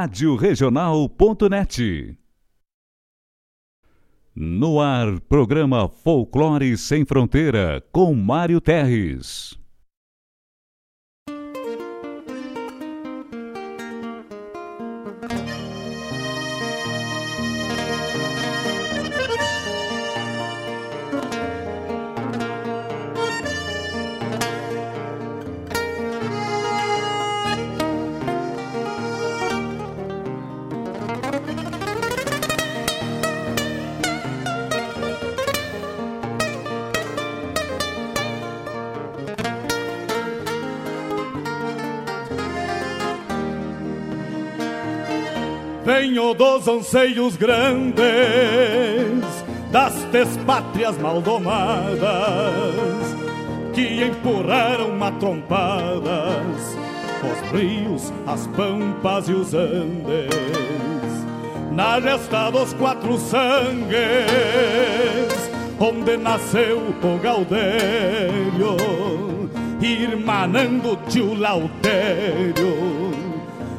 Rádio Regional.net. No ar, programa Folclore Sem Fronteira, com Mário Terres. Dos anseios grandes das pátrias maldomadas que empurraram matrompadas os rios, as pampas e os andes. Na gesta dos quatro sangues onde nasceu o Gaudério irmanando tio Lautério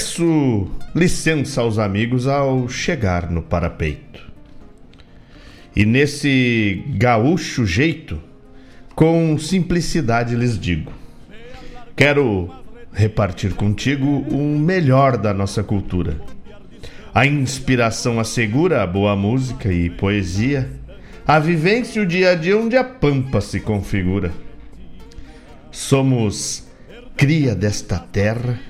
Peço licença aos amigos ao chegar no parapeito. E nesse gaúcho jeito, com simplicidade lhes digo: quero repartir contigo o melhor da nossa cultura. A inspiração assegura a boa música e poesia, a vivência o dia a dia onde a pampa se configura. Somos cria desta terra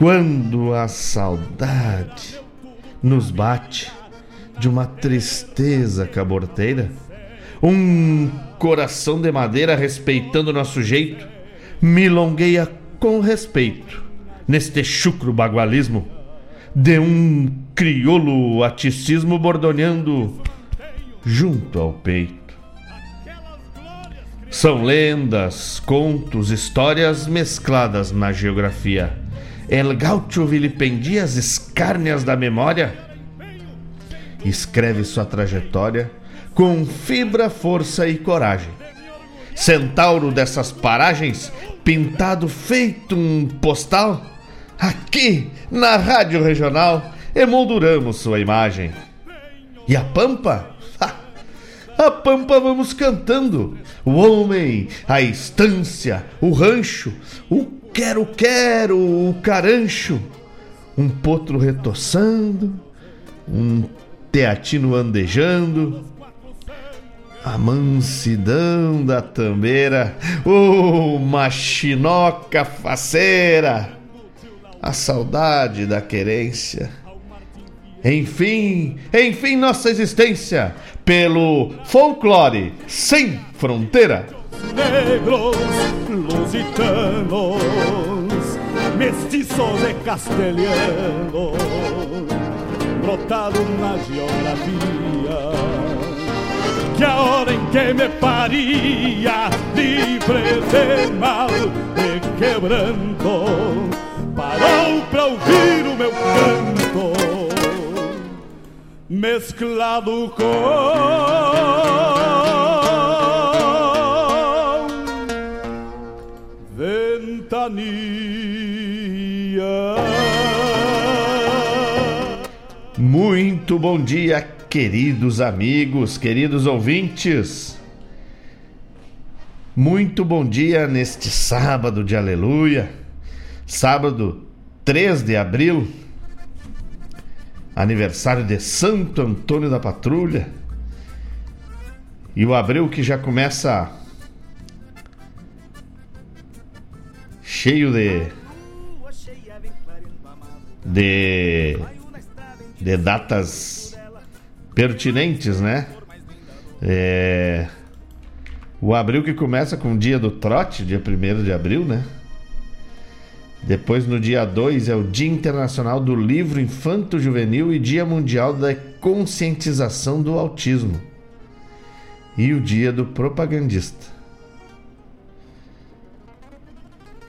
quando a saudade nos bate de uma tristeza caborteira, um coração de madeira respeitando nosso jeito, milongueia com respeito neste chucro bagualismo de um crioulo aticismo bordoneando junto ao peito. São lendas, contos, histórias mescladas na geografia El Gaucho vilipendia as escárnias da memória. Escreve sua trajetória com fibra, força e coragem. Centauro dessas paragens, pintado feito um postal, aqui na Rádio Regional emolduramos sua imagem. E a Pampa? A Pampa vamos cantando. O homem, a estância, o rancho, o quero, quero, o carancho, um potro retoçando, um teatino andejando, a mansidão da tambeira, o oh, machinoca faceira, a saudade da querência. Enfim, enfim, nossa existência, pelo folclore sem fronteira negros, lusitanos, mestiços de castelhano, brotado na geografia. Que a hora em que me paria, livre de mal e quebranto, parou pra ouvir o meu canto, mesclado com ventania. Muito bom dia, queridos amigos, queridos ouvintes. Muito bom dia neste sábado de aleluia, sábado 3 de abril aniversário de Santo Antônio da Patrulha. E o abril que já começa cheio de de de datas pertinentes, né? É, o abril que começa com o dia do trote, dia 1 de abril, né? Depois, no dia 2, é o Dia Internacional do Livro Infanto Juvenil e Dia Mundial da Conscientização do Autismo. E o Dia do Propagandista.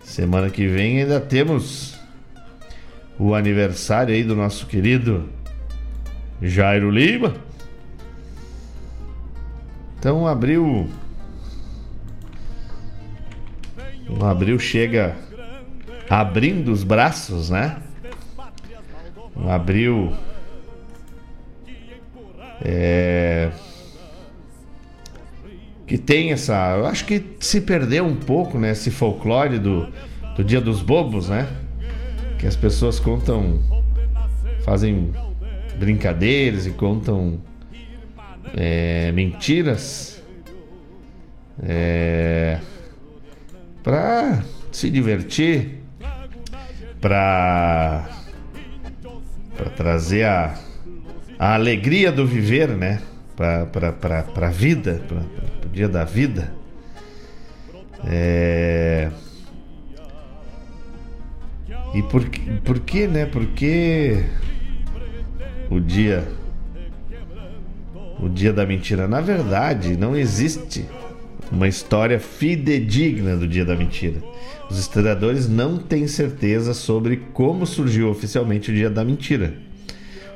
Semana que vem ainda temos o aniversário aí do nosso querido Jairo Lima. Então, abril. Abril chega abrindo os braços, né? O abril. É. Que tem essa. Eu acho que se perdeu um pouco, né? Esse folclore do, do Dia dos Bobos, né? Que as pessoas contam. Fazem brincadeiras e contam é, mentiras é, para se divertir, para trazer a, a alegria do viver, né? Para a vida, para o dia da vida. É... E por, por que, né? Porque o dia o dia da mentira. Na verdade, não existe uma história fidedigna do dia da mentira. Os historiadores não têm certeza sobre como surgiu oficialmente o dia da mentira.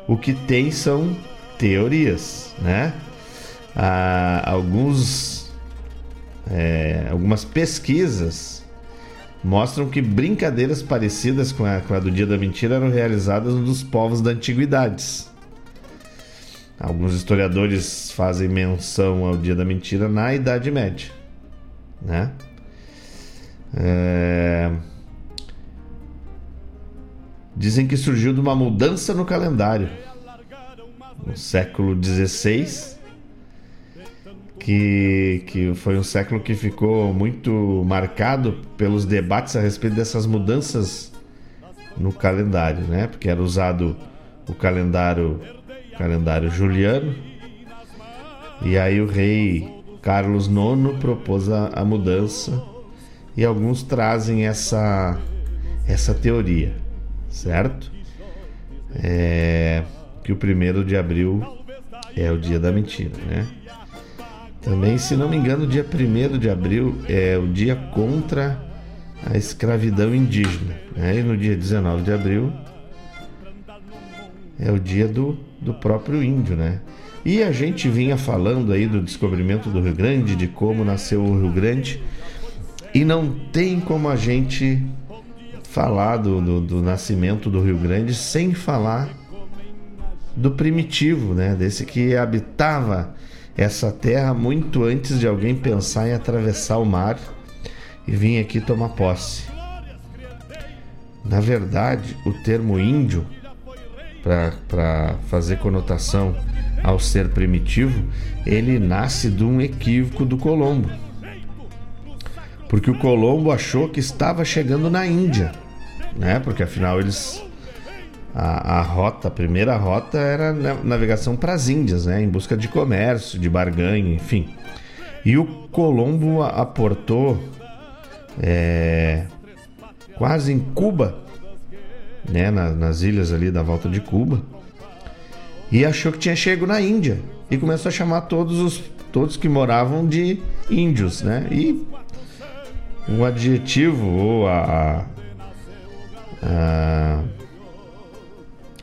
O que tem são teorias, né? Há alguns, é, algumas pesquisas mostram que brincadeiras parecidas com a, com a do Dia da Mentira eram realizadas nos povos da antiguidades. Alguns historiadores fazem menção ao Dia da Mentira na Idade Média, né? É... Dizem que surgiu de uma mudança no calendário no século XVI que, que foi um século que ficou muito marcado pelos debates a respeito dessas mudanças no calendário, né? Porque era usado o calendário calendário juliano e aí o rei Carlos IX propôs a, a mudança e alguns trazem essa essa teoria, certo? É, que o primeiro de abril é o dia da mentira, né? Também, se não me engano, dia 1 de abril é o dia contra a escravidão indígena. Né? E no dia 19 de abril é o dia do, do próprio índio, né? E a gente vinha falando aí do descobrimento do Rio Grande, de como nasceu o Rio Grande, e não tem como a gente falar do, do, do nascimento do Rio Grande sem falar do primitivo, né? Desse que habitava essa terra muito antes de alguém pensar em atravessar o mar e vir aqui tomar posse. Na verdade, o termo índio, para fazer conotação ao ser primitivo, ele nasce de um equívoco do Colombo. Porque o Colombo achou que estava chegando na Índia, né? Porque afinal eles a, a rota, a primeira rota era navegação para as Índias, né? Em busca de comércio, de barganha, enfim. E o Colombo aportou é, quase em Cuba, né? nas, nas ilhas ali da volta de Cuba, e achou que tinha chego na Índia e começou a chamar todos os todos que moravam de índios, né? E o adjetivo ou a, a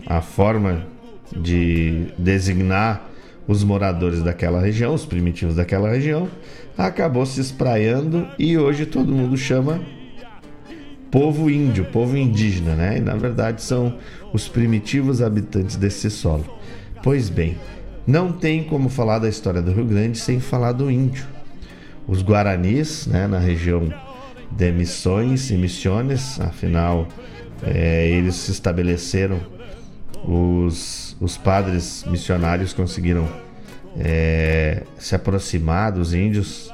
a forma de designar os moradores daquela região, os primitivos daquela região, acabou se espraiando e hoje todo mundo chama povo índio, povo indígena, né? E na verdade são os primitivos habitantes desse solo. Pois bem, não tem como falar da história do Rio Grande sem falar do índio. Os guaranis, né, na região de Missões e Missiones, afinal, é, eles se estabeleceram, os, os padres missionários conseguiram é, se aproximar dos índios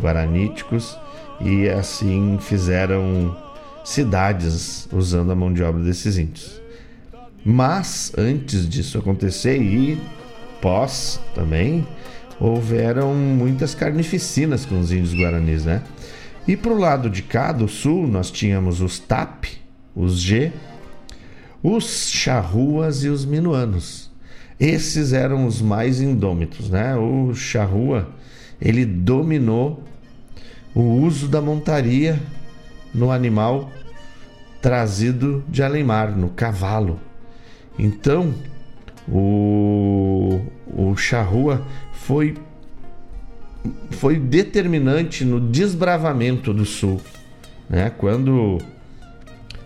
guaraníticos e assim fizeram cidades usando a mão de obra desses índios. Mas antes disso acontecer e pós também, houveram muitas carnificinas com os índios guaranis, né? E para o lado de cá, do sul, nós tínhamos os TAP, os G, os charruas e os minuanos. Esses eram os mais indômitos, né? O charrua, ele dominou o uso da montaria no animal trazido de Alemar, no cavalo. Então, o, o charrua foi, foi determinante no desbravamento do sul. Né? Quando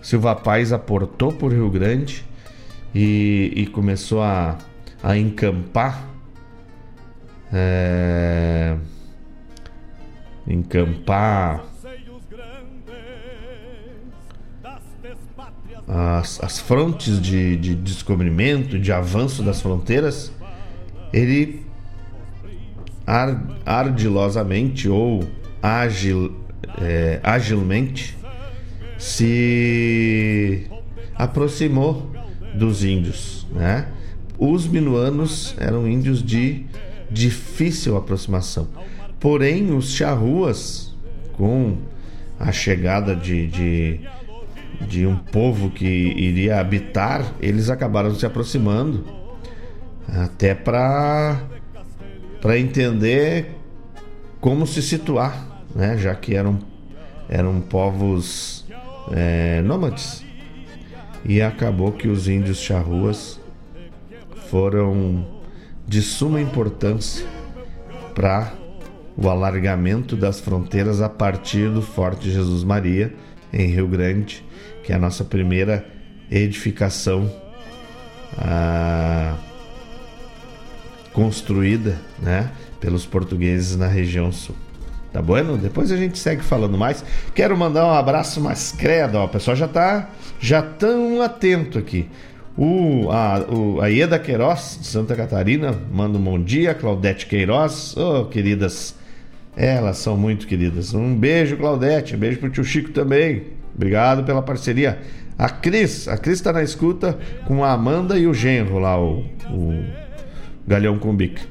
Silva Paz aportou por Rio Grande e, e começou a, a encampar. É, encampar as, as frontes de, de descobrimento, de avanço das fronteiras, ele ardilosamente ou agil, é, agilmente se aproximou dos índios, né? Os minuanos eram índios de difícil aproximação. Porém, os charruas, com a chegada de, de, de um povo que iria habitar, eles acabaram se aproximando até para para entender como se situar, né? Já que eram eram povos é, nômades e acabou que os índios charruas foram de suma importância para o alargamento das fronteiras a partir do Forte Jesus Maria em Rio Grande, que é a nossa primeira edificação ah, construída, né, pelos portugueses na região sul. Tá bueno? Depois a gente segue falando mais. Quero mandar um abraço mais credo, ó. O pessoal já tá já tão atento aqui. O, a, o, a Ieda Queiroz, de Santa Catarina, manda um bom dia. Claudete Queiroz, oh, queridas. Elas são muito queridas. Um beijo, Claudete. Um beijo pro tio Chico também. Obrigado pela parceria. A Cris, a Cris tá na escuta com a Amanda e o genro lá, o, o Galhão com Bica.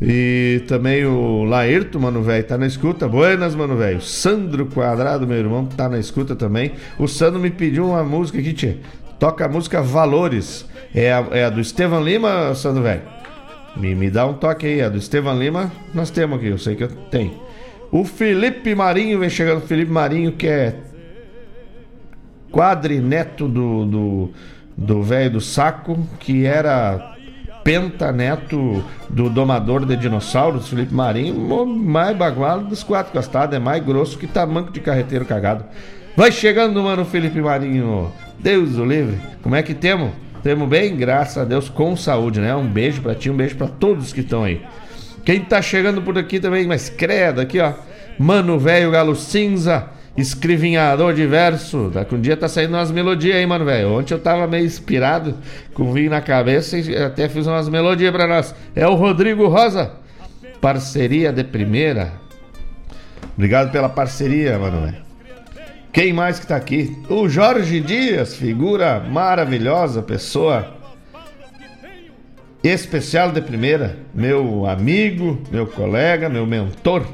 E também o Laerto, mano velho, tá na escuta. Buenas, mano velho. Sandro Quadrado, meu irmão, tá na escuta também. O Sandro me pediu uma música aqui, tia. Toca a música Valores. É a, é a do Estevam Lima, Sandro velho? Me, me dá um toque aí. A do Estevam Lima, nós temos aqui, eu sei que eu tenho. O Felipe Marinho, vem chegando. O Felipe Marinho, que é quadrineto do do velho do saco, que era pentaneto do domador de dinossauros, Felipe Marinho, mais bagualo dos quatro costados, é mais grosso que tamanco de carreteiro cagado. Vai chegando, mano, Felipe Marinho. Deus o livre. Como é que temos? Temos bem, graças a Deus, com saúde, né? Um beijo para ti, um beijo para todos que estão aí. Quem tá chegando por aqui também, mas credo, aqui ó. Mano velho galo cinza escrivinhador de verso. Daqui um dia tá saindo umas melodias aí, mano, velho. Ontem eu tava meio inspirado, com vinho na cabeça e até fiz umas melodias pra nós. É o Rodrigo Rosa, parceria de primeira. Obrigado pela parceria, mano, velho. Quem mais que tá aqui? O Jorge Dias, figura maravilhosa, pessoa especial de primeira, meu amigo, meu colega, meu mentor,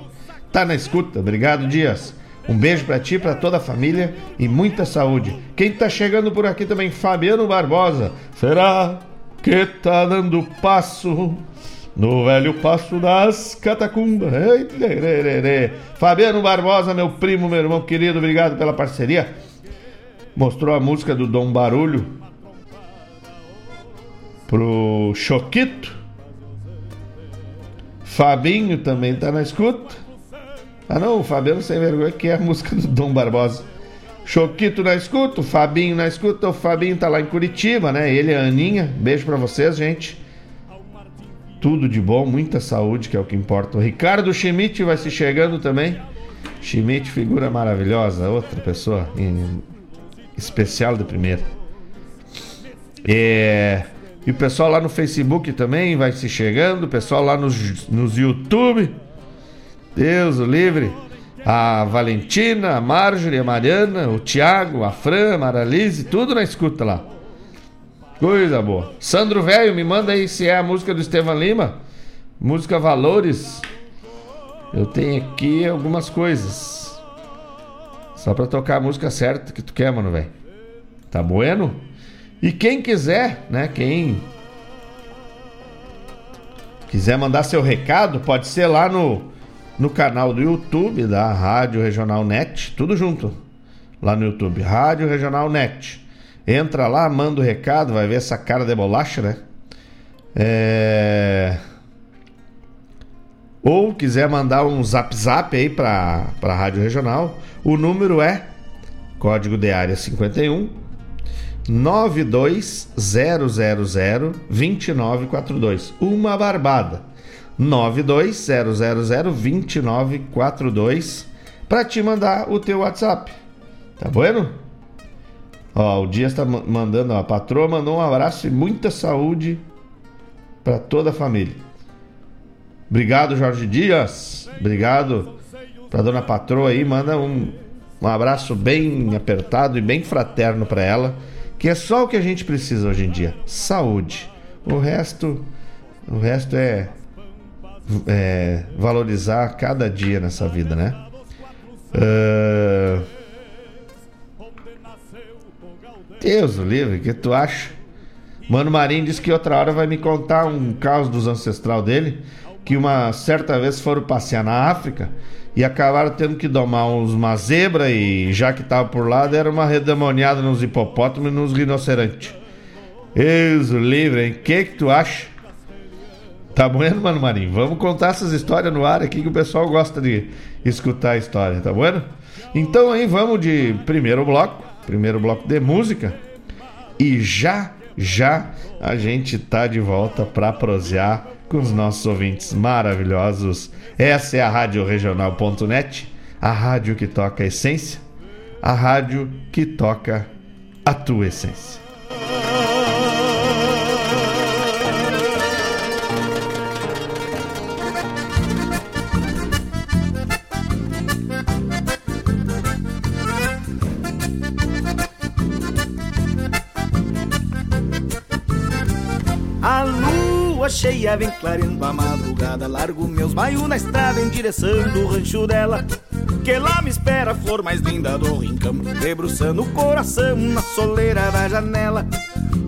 tá na escuta. Obrigado, Dias. Um beijo para ti, para toda a família e muita saúde. Quem tá chegando por aqui também, Fabiano Barbosa. Será que tá dando passo no velho passo das catacumbas? Fabiano Barbosa, meu primo, meu irmão querido, obrigado pela parceria. Mostrou a música do Dom Barulho pro Choquito. Fabinho também tá na escuta. Ah não, o Fabiano Sem Vergonha que é a música do Dom Barbosa. Choquito na escuta, o Fabinho na escuta, o Fabinho tá lá em Curitiba, né? Ele e a Aninha, beijo pra vocês, gente. tudo de bom, muita saúde, que é o que importa. O Ricardo Schmidt vai se chegando também. Schmidt, figura maravilhosa, outra pessoa especial de primeira. É, e o pessoal lá no Facebook também vai se chegando, o pessoal lá nos, nos YouTube. Deus o livre. A Valentina, a Marjorie, a Mariana, o Tiago, a Fran, a Maralise, tudo na escuta lá. Coisa boa. Sandro Velho, me manda aí se é a música do Estevam Lima. Música Valores. Eu tenho aqui algumas coisas. Só pra tocar a música certa que tu quer, mano, velho. Tá bueno? E quem quiser, né? Quem quiser mandar seu recado, pode ser lá no, no canal do YouTube da Rádio Regional Net, tudo junto. Lá no YouTube, Rádio Regional Net. Entra lá, manda o recado, vai ver essa cara de bolacha, né? É... Ou quiser mandar um zap zap aí para a Rádio Regional, o número é código de área 51 92000 2942. Uma barbada. 92000 2942 para te mandar o teu WhatsApp. Tá bueno? Ó, o Dias está mandando, ó, a patroa mandou um abraço e muita saúde para toda a família. Obrigado, Jorge Dias. Obrigado para dona patroa aí. Manda um, um abraço bem apertado e bem fraterno para ela, que é só o que a gente precisa hoje em dia: saúde. O resto, o resto é, é valorizar cada dia nessa vida, né? Uh... Deus livre, o que tu acha? Mano Marinho disse que outra hora vai me contar um caos dos ancestral dele, que uma certa vez foram passear na África e acabaram tendo que domar uns, uma zebra e já que tava por lá, deram uma redemoniada nos hipopótamos e nos rinocerontes. Deus livre, hein? O que que tu acha? Tá bueno, Mano Marinho? Vamos contar essas histórias no ar aqui que o pessoal gosta de escutar a história, tá bueno? Então aí vamos de primeiro bloco primeiro bloco de música. E já, já a gente tá de volta para prosear com os nossos ouvintes maravilhosos. Essa é a Rádio Regional.net, a rádio que toca a essência, a rádio que toca a tua essência. Cheia vem clareando a madrugada. Largo meus baios na estrada em direção do rancho dela. Que lá me espera a flor mais linda do rincão. Debruçando o coração na soleira da janela.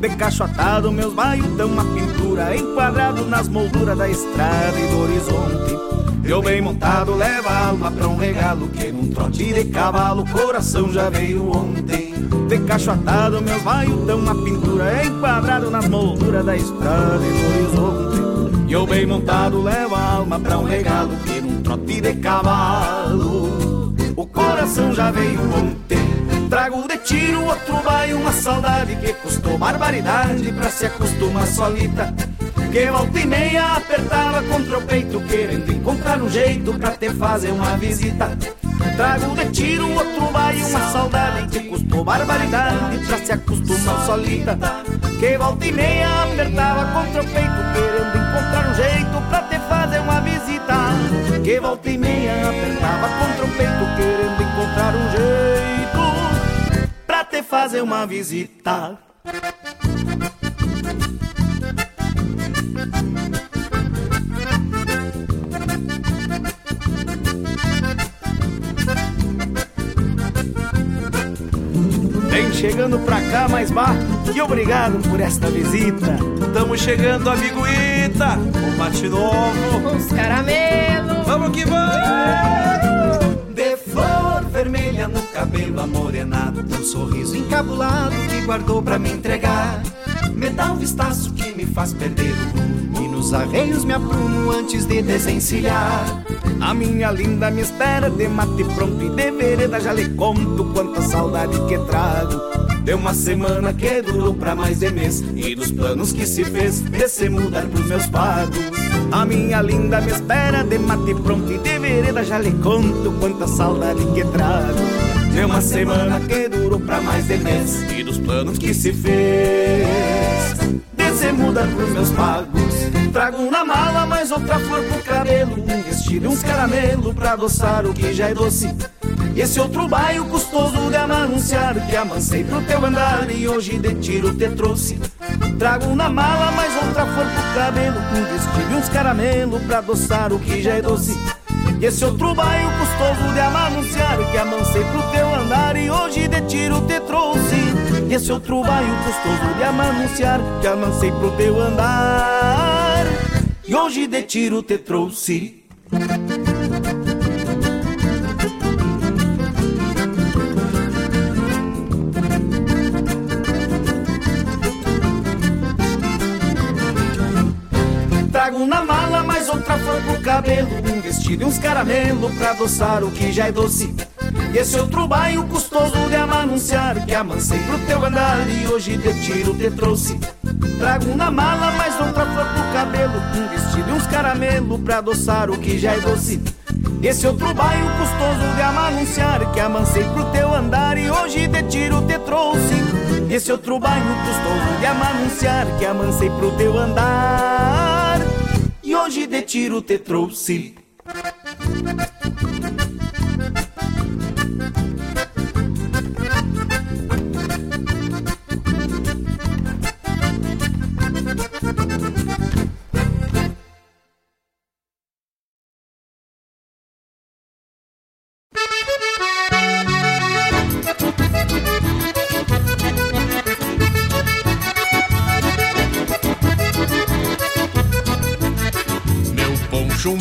De cacho atado meus baios dão uma pintura Enquadrado nas molduras da estrada e do horizonte Eu bem montado leva a alma pra um regalo Que num trote de cavalo o coração já veio ontem. De cacho atado, meus vaios dão uma pintura Enquadrado nas molduras da estrada e do horizonte E eu bem montado levo a alma pra um regalo Que num trote de cavalo O coração já veio ontem Trago de tiro outro baio, uma saudade que custou barbaridade pra se acostumar solita. Que volta e meia apertava contra o peito, querendo encontrar um jeito pra te fazer uma visita. Trago de tiro outro baio, uma saudade que custou barbaridade pra se acostumar solita. Que volta e meia apertava contra o peito, querendo encontrar um jeito pra te fazer uma visita. Que volta e meia apertava contra o peito, querendo encontrar um jeito fazer uma visita. Vem chegando pra cá, mais bar, e obrigado por esta visita. Tamo chegando, amigo Ita, o mate novo. Os caramelos. Vamos que vamos! Cabelo amorenado, um sorriso encabulado que guardou pra me entregar. Me dá um vistaço que me faz perder o rumo nos arreios me aprumo antes de desencilhar. A minha linda me espera de mate pronto e de vereda já lhe conto quanta saudade que trago. Deu uma semana que durou pra mais de mês E dos planos que se fez de se mudar pros meus pagos A minha linda me espera de mate pronto e de vereda Já lhe conto quanta saudade que trago Deu uma semana que durou pra mais de mês. E dos planos que se fez. De se mudar pros meus pagos. Trago na mala mais outra flor pro cabelo. Um vestido e uns caramelo pra adoçar o que já é doce. E esse outro baio custoso de anunciar Que amancei pro teu andar e hoje de tiro te trouxe. Trago na mala mais outra flor pro cabelo. Um vestido e uns caramelo pra adoçar o que já é doce e esse outro baio custoso de anunciar Que amancei pro teu andar e hoje de tiro te trouxe. E esse outro baio custoso de anunciar Que amancei pro teu andar E hoje de tiro te trouxe. Trago na mala mais outra flor pro cabelo Um vestido e uns caramelo pra adoçar o que já é doce. E esse outro baio custoso de anunciar Que amancei pro teu andar e hoje te tiro te trouxe. Trago na mala mais outra flor pro cabelo Um vestido e uns caramelo pra adoçar o que já é doce. Esse outro baio custoso de anunciar Que amancei pro teu andar e hoje te tiro te trouxe. Esse outro baio custoso de anunciar Que amancei pro teu andar E hoje de tiro te trouxe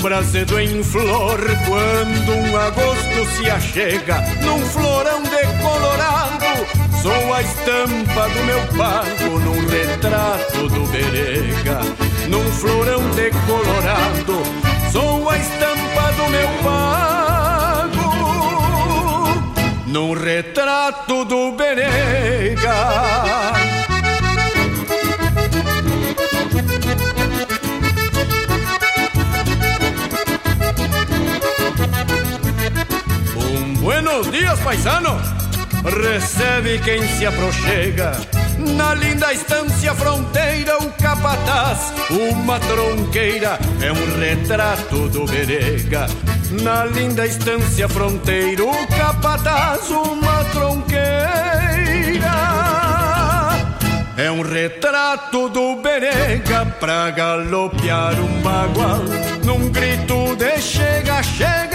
brasedo em flor quando um agosto se achega num florão decolorado. Sou a estampa do meu pago num retrato do berega, num florão decolorado. Sou a estampa do meu pago num retrato do berega. Buenos dias, paisano! Recebe quem se aproxega. Na linda estância fronteira, o capataz, uma tronqueira, é um retrato do berega. Na linda estância fronteira, o capataz, uma tronqueira, é um retrato do berega pra galopear um bagual. Num grito de chega, chega,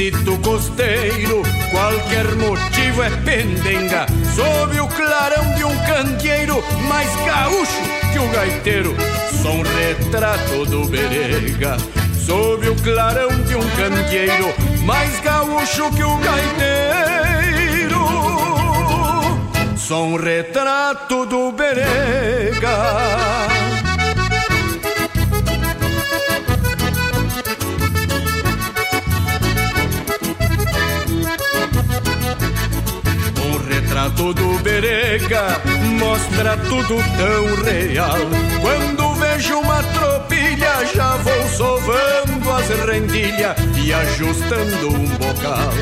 Bailezito costeiro, qualquer motivo é pendenga. Sob o clarão de um candeeiro, mais gaúcho que o gaiteiro, sou um retrato do berega. Sob o clarão de um candeeiro, mais gaúcho que o gaiteiro, sou um retrato do berega. Retrato do berega mostra tudo tão real. Quando vejo uma tropilha, já vou sovando as rendilhas e ajustando um bocal.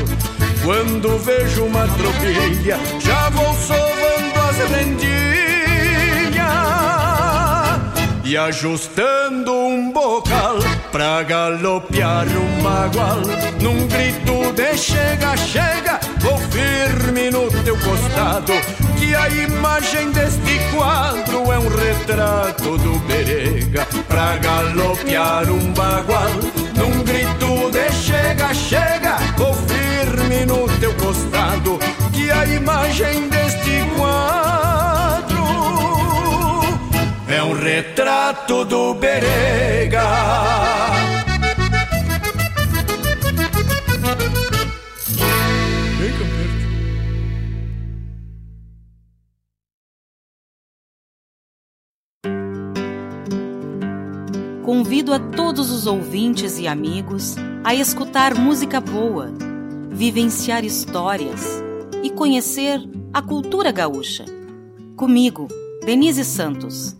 Quando vejo uma tropilha, já vou sovando as rendilhas e ajustando um bocal pra galopear um bagual. Num grito de chega, chega, vou firme no teu costado. Que a imagem deste quadro é um retrato do Berega pra galopear um bagual. Num grito de chega, chega, vou firme no teu costado. Que a imagem deste quadro retrato do Berega. Convido a todos os ouvintes e amigos a escutar música boa, vivenciar histórias e conhecer a cultura gaúcha. Comigo, Denise Santos,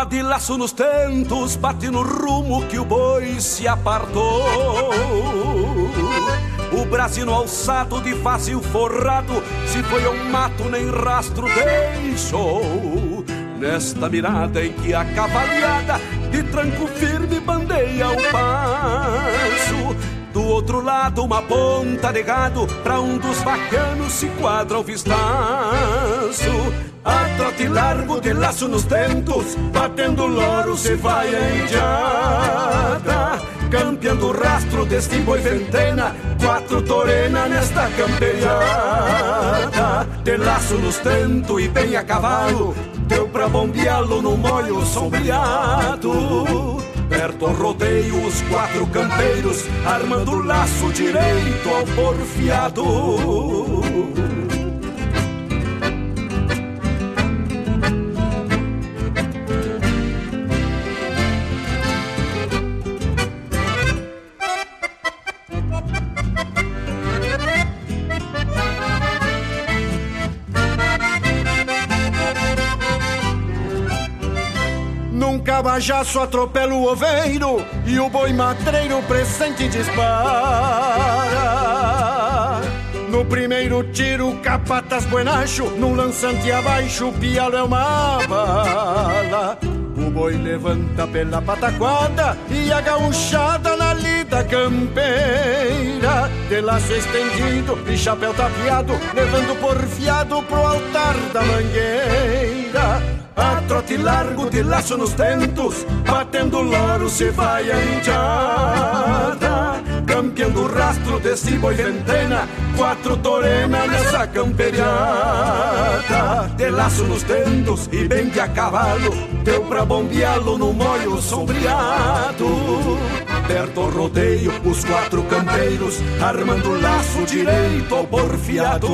Guapa de laço nos tentos Bate no rumo que o boi se apartou O Brasil alçado de fácil forrado Se foi ao mato nem rastro deixou Nesta mirada em que a cavalhada De tranco firme bandeia o passo do outro lado, uma ponta de gado, pra um dos bacanos se quadra o vistaço. Trote largo de laço nos tentos, batendo loro se vai a indiada. Campeando rastro deste boi ventena, quatro torena nesta camperiada. De laço nos tentos e bem a cavalo, deu pra bombeá-lo no molho sombreado. Perto ao rodeio os quatro campeiros, armando o laço direito ao porfiado. Num cabajaço atropela o oveiro e o boi matreiro presente dispara. No primeiro tiro, capatas buenacho, num lançante abaixo, o pialo é uma bala. O boi levanta pela pataquada e a gauchada na lida campeira. De laço estendido e chapéu tapeado, levando porfiado pro altar da mangueira. A trote largo de laço nos tentos, batendo loro se vai a indiada. Campeando o rastro desse boi ventena, quatro torena nessa camperiada. De laço nos tentos e bem de a cavalo, deu pra bombeá-lo no molho sombreado. Perto ao rodeio, os quatro campeiros, armando o laço direito ao porfiado.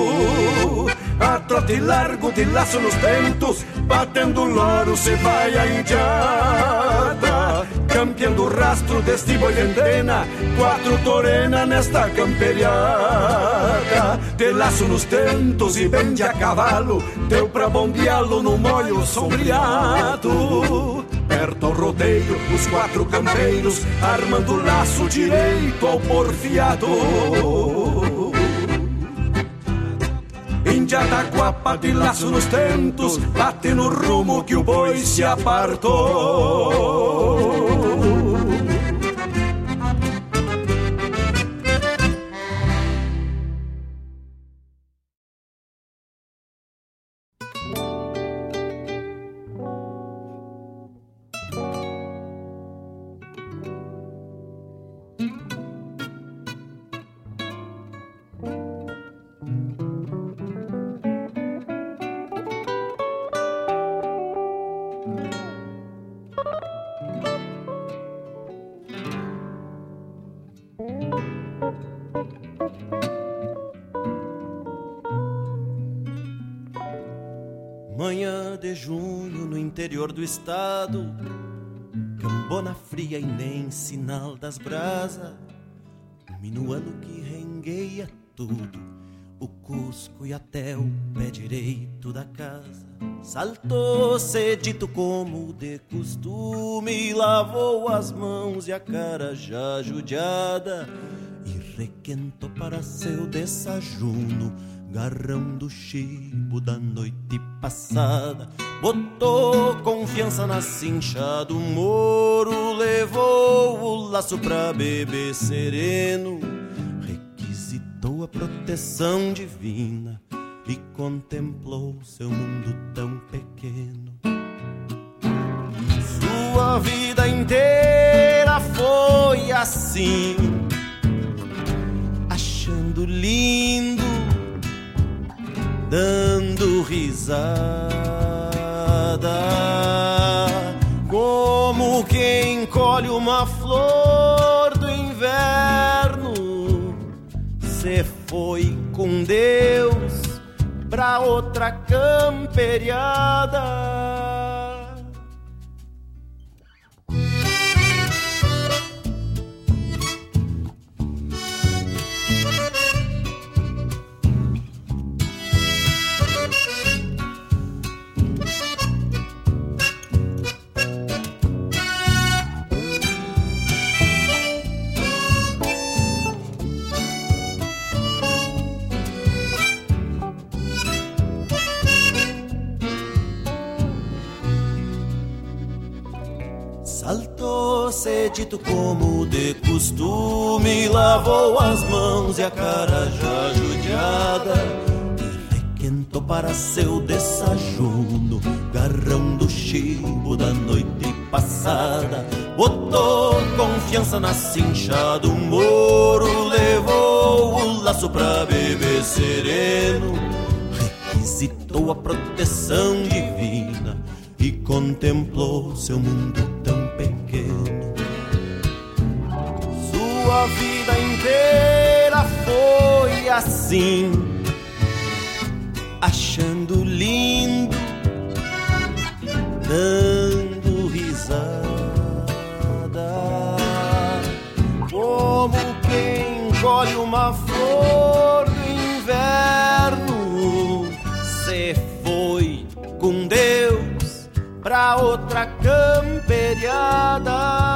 A trote largo de laço nos tentos, batendo loro se vai a indiada. Campeando o rastro deste boi ventena, quatro torena nesta camperiada. De laço nos tentos e bem de a cavalo, deu pra bombeá-lo no molho sombreado. Perto ao rodeio, os quatro campeiros, armando o laço direito ao porfiado. Índia da guapa de laço nos tentos, bate no rumo que o boi se apartou. Estado, cambona fria e nem sinal das brasas, minuano que rengueia tudo, o cusco e até o pé direito da casa. Saltou cedito como de costume, lavou as mãos e a cara já judiada, e requentou para seu desajuno garrão do chibo da noite passada. Botou confiança na cincha do moro, levou o laço pra beber sereno, requisitou a proteção divina e contemplou seu mundo tão pequeno. Sua vida inteira foi assim, achando lindo dando risada, como quem colhe uma flor do inverno. Se foi com Deus pra outra camperiada. Dito como de costume, lavou as mãos e a cara já judiada. E requentou para seu desajuno, garrão do chibo da noite passada. Botou confiança na cincha do moro, levou o laço pra beber sereno. Requisitou a proteção divina e contemplou seu mundo sua vida inteira foi assim, achando lindo, dando risada, como quem colhe uma flor do inverno. Se foi com Deus pra outra camperiada.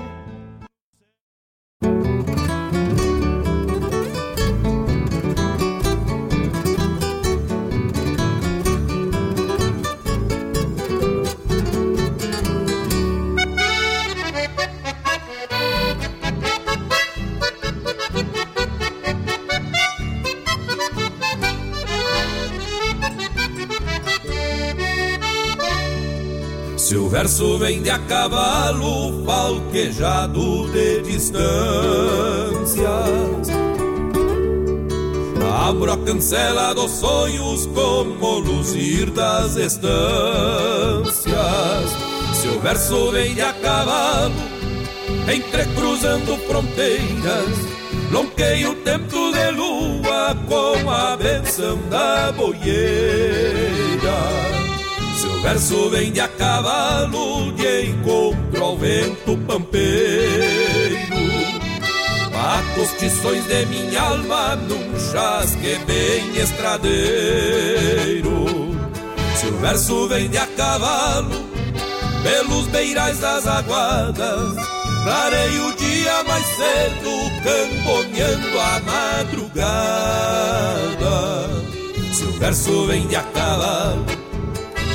verso vem de a cavalo, falquejado de distâncias. Abro a cancela dos sonhos como luzir das estâncias. Seu verso vem de a cavalo, entrecruzando fronteiras. Lonqueio o tempo de lua com a benção da boieira. Verso vem de a cavalo de encontro ao vento pampeiro Bato tições de minha alma num chasque bem estradeiro Seu verso vem de a cavalo pelos beirais das aguadas Clarei o dia mais cedo camboneando a madrugada. Se o verso vem de a cavalo,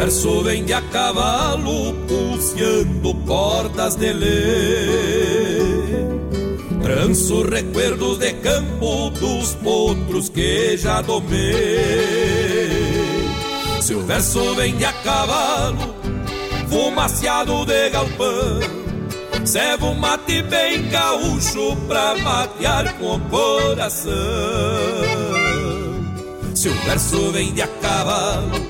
Verso vem de a cavalo, pulseando cordas de lei. Tranço recuerdos de campo dos potros que já domei. Se o verso vem de a cavalo, fumaciado de galpão, serve um mate bem gaúcho pra matear com o coração. Se o verso vem de a cavalo,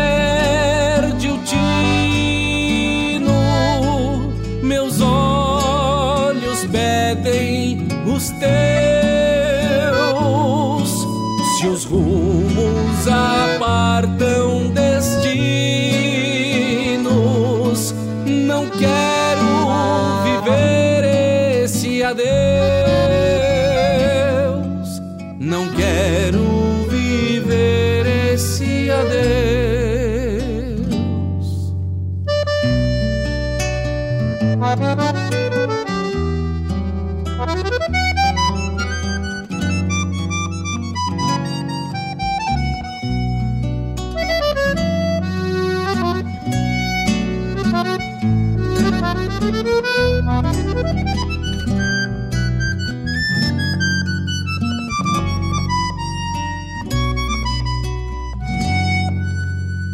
rumos apartam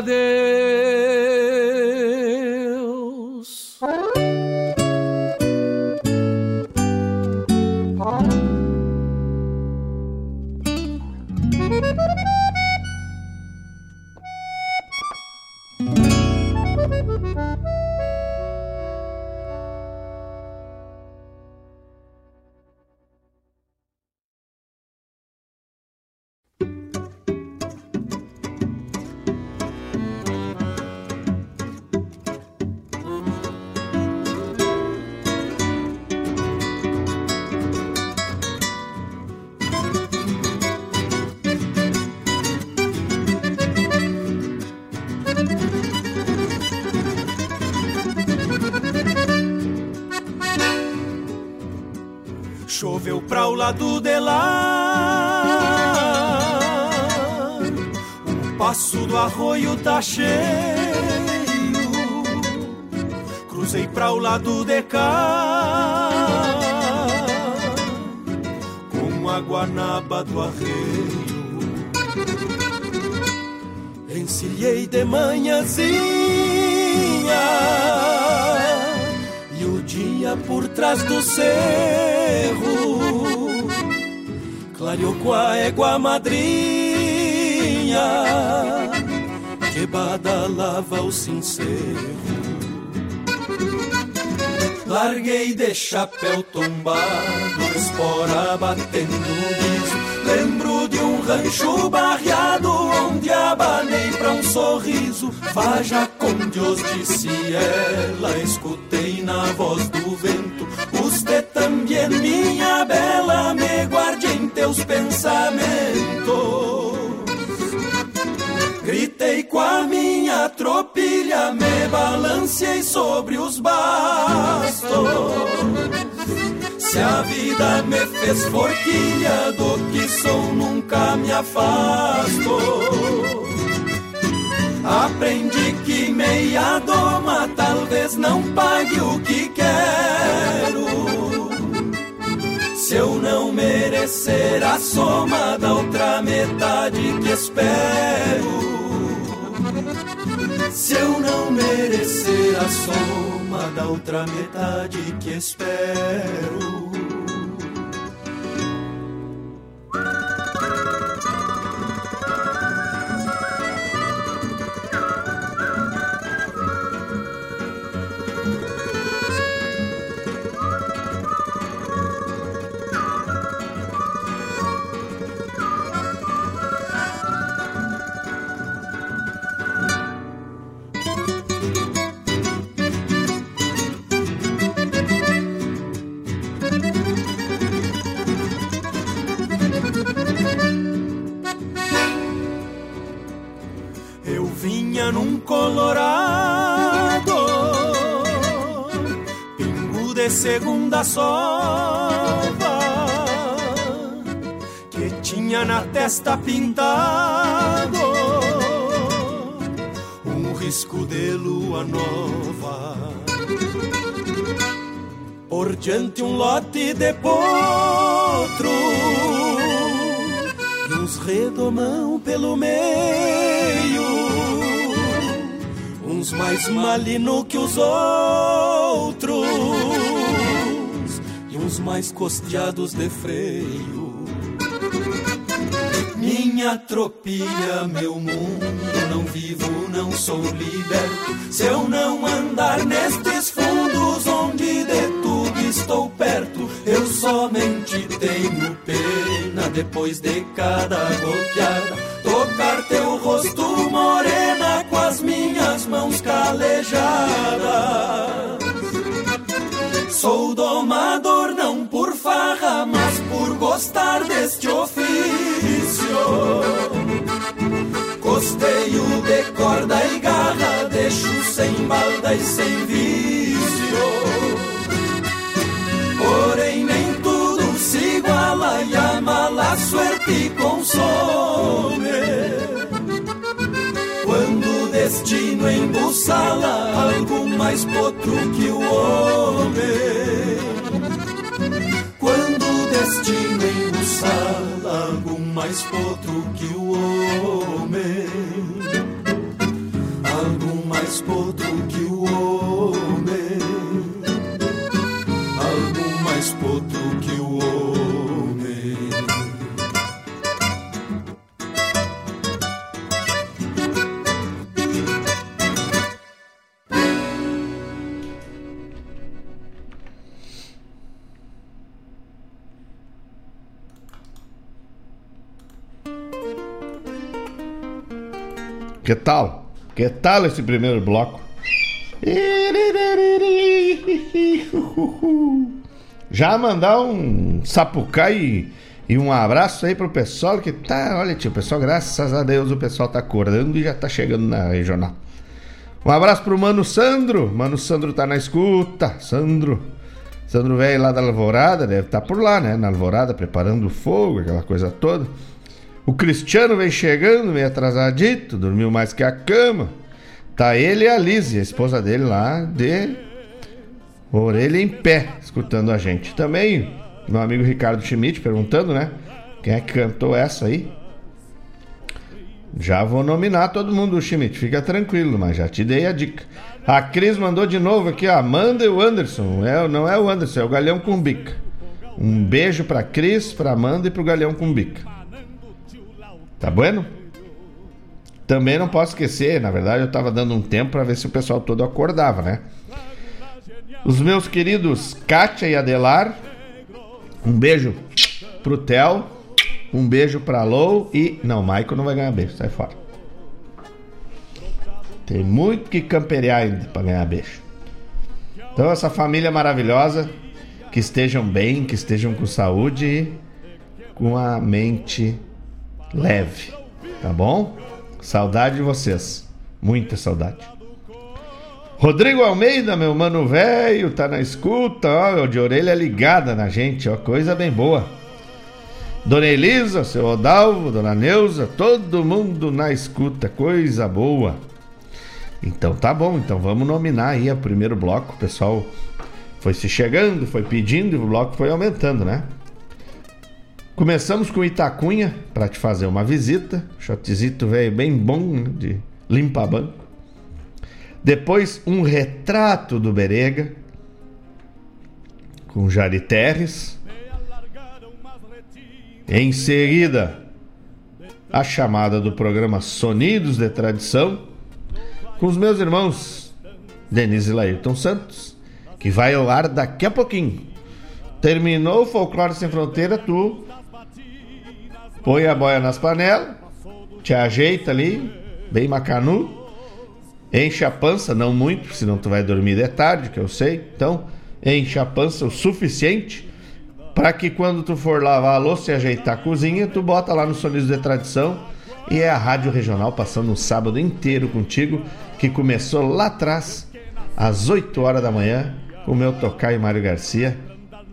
adeus. Tá cheio. Cruzei pra o lado de cá. Com a guanaba do arreio. Encilhei de manhãzinha. E o dia por trás do cerro. Clareou com a égua madrinha que badalava o sincero. Larguei de chapéu tombado, espora batendo guiso. Lembro de um rancho barreado onde abanei pra um sorriso. Faja com Deus, disse ela, escutei na voz do vento. Você também, minha bela, me guarde em teus pensamentos. Gritei com a minha tropilha, me balanceei sobre os bastos. Se a vida me fez forquilha, do que sou nunca me afasto. Aprendi que meia doma talvez não pague o que quero. Se eu não merecer a soma da outra metade que espero. Se eu não merecer a soma da outra metade que espero. Segunda sova, que tinha na testa pintado um risco de lua nova. Por diante um lote de potro e uns redomão pelo meio uns mais malino que os outros uns mais costeados de freio. Minha tropilha, meu mundo, não vivo, não sou liberto. Se eu não andar nestes fundos onde de tudo estou perto, eu somente tenho pena depois de cada goteada. Tocar teu rosto morena com as minhas mãos calejadas. Sou domador não por farra, mas por gostar deste ofício. Costeio de corda e garra, deixo sem balda e sem vício. Porém, nem tudo se iguala e a mala suerte consome. Destino embussala algo mais potro que o homem. Quando o destino embussala algo mais potro que o homem. Algo mais potro que o homem. Algo mais potro que o Que tal? Que tal esse primeiro bloco? Já mandar um sapucai e, e um abraço aí pro pessoal que tá, olha tio, pessoal, graças a Deus o pessoal tá acordando e já tá chegando na regional. Um abraço pro Mano Sandro, Mano Sandro tá na escuta, Sandro, Sandro velho lá da Alvorada, deve estar tá por lá, né, na Alvorada, preparando o fogo, aquela coisa toda. O Cristiano vem chegando, meio atrasadito, dormiu mais que a cama. Tá ele e a Lise, a esposa dele lá, de orelha em pé, escutando a gente. Também, meu amigo Ricardo Schmidt perguntando, né? Quem é que cantou essa aí? Já vou nominar todo mundo, Schmidt, fica tranquilo, mas já te dei a dica. A Cris mandou de novo aqui, ó, Amanda e o Anderson. É, não é o Anderson, é o Galhão com Bica. Um beijo pra Cris, pra Amanda e pro Galhão com Bica. Tá bueno? Também não posso esquecer, na verdade eu tava dando um tempo para ver se o pessoal todo acordava, né? Os meus queridos Kátia e Adelar, um beijo pro Theo, um beijo pra Lou e. Não, Michael não vai ganhar beijo, sai fora. Tem muito que camperear ainda pra ganhar beijo. Então, essa família maravilhosa, que estejam bem, que estejam com saúde e com a mente leve, tá bom? Saudade de vocês, muita saudade. Rodrigo Almeida, meu mano velho, tá na escuta, ó, de orelha ligada na gente, ó, coisa bem boa. Dona Elisa, seu Odalvo, Dona Neuza, todo mundo na escuta, coisa boa. Então tá bom, então vamos nominar aí o primeiro bloco, o pessoal foi se chegando, foi pedindo e o bloco foi aumentando, né? Começamos com Itacunha para te fazer uma visita. Shotzito veio bem bom né, de limpa banco. Depois um retrato do Berega com Jari Terres. Em seguida, a chamada do programa Sonidos de Tradição com os meus irmãos Denise e Laírton Santos, que vai ao ar daqui a pouquinho. Terminou o Folclore Sem Fronteira, tu põe a boia nas panelas, te ajeita ali, bem macanu, enche a pança, não muito, senão tu vai dormir de tarde, que eu sei. Então, enche a pança o suficiente para que quando tu for lavar a louça e ajeitar a cozinha, tu bota lá no Sonidos de Tradição e é a Rádio Regional passando um sábado inteiro contigo, que começou lá atrás, às 8 horas da manhã, com o meu tocar e Mário Garcia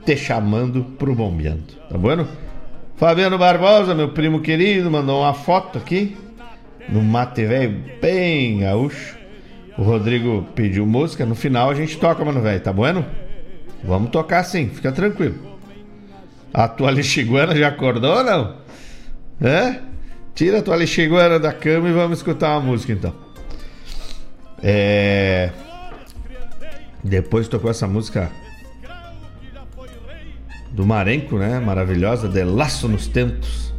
te chamando pro bombeando, tá bom? Fabiano Barbosa, meu primo querido, mandou uma foto aqui no mate velho bem gaúcho. O Rodrigo pediu música, no final a gente toca, mano velho, tá bueno? Vamos tocar sim, fica tranquilo. A tua lixiguana já acordou ou não? É? Tira a tua lixiguana da cama e vamos escutar uma música então. É... Depois tocou essa música do Marenco, né? Maravilhosa, De Laço nos Tentos.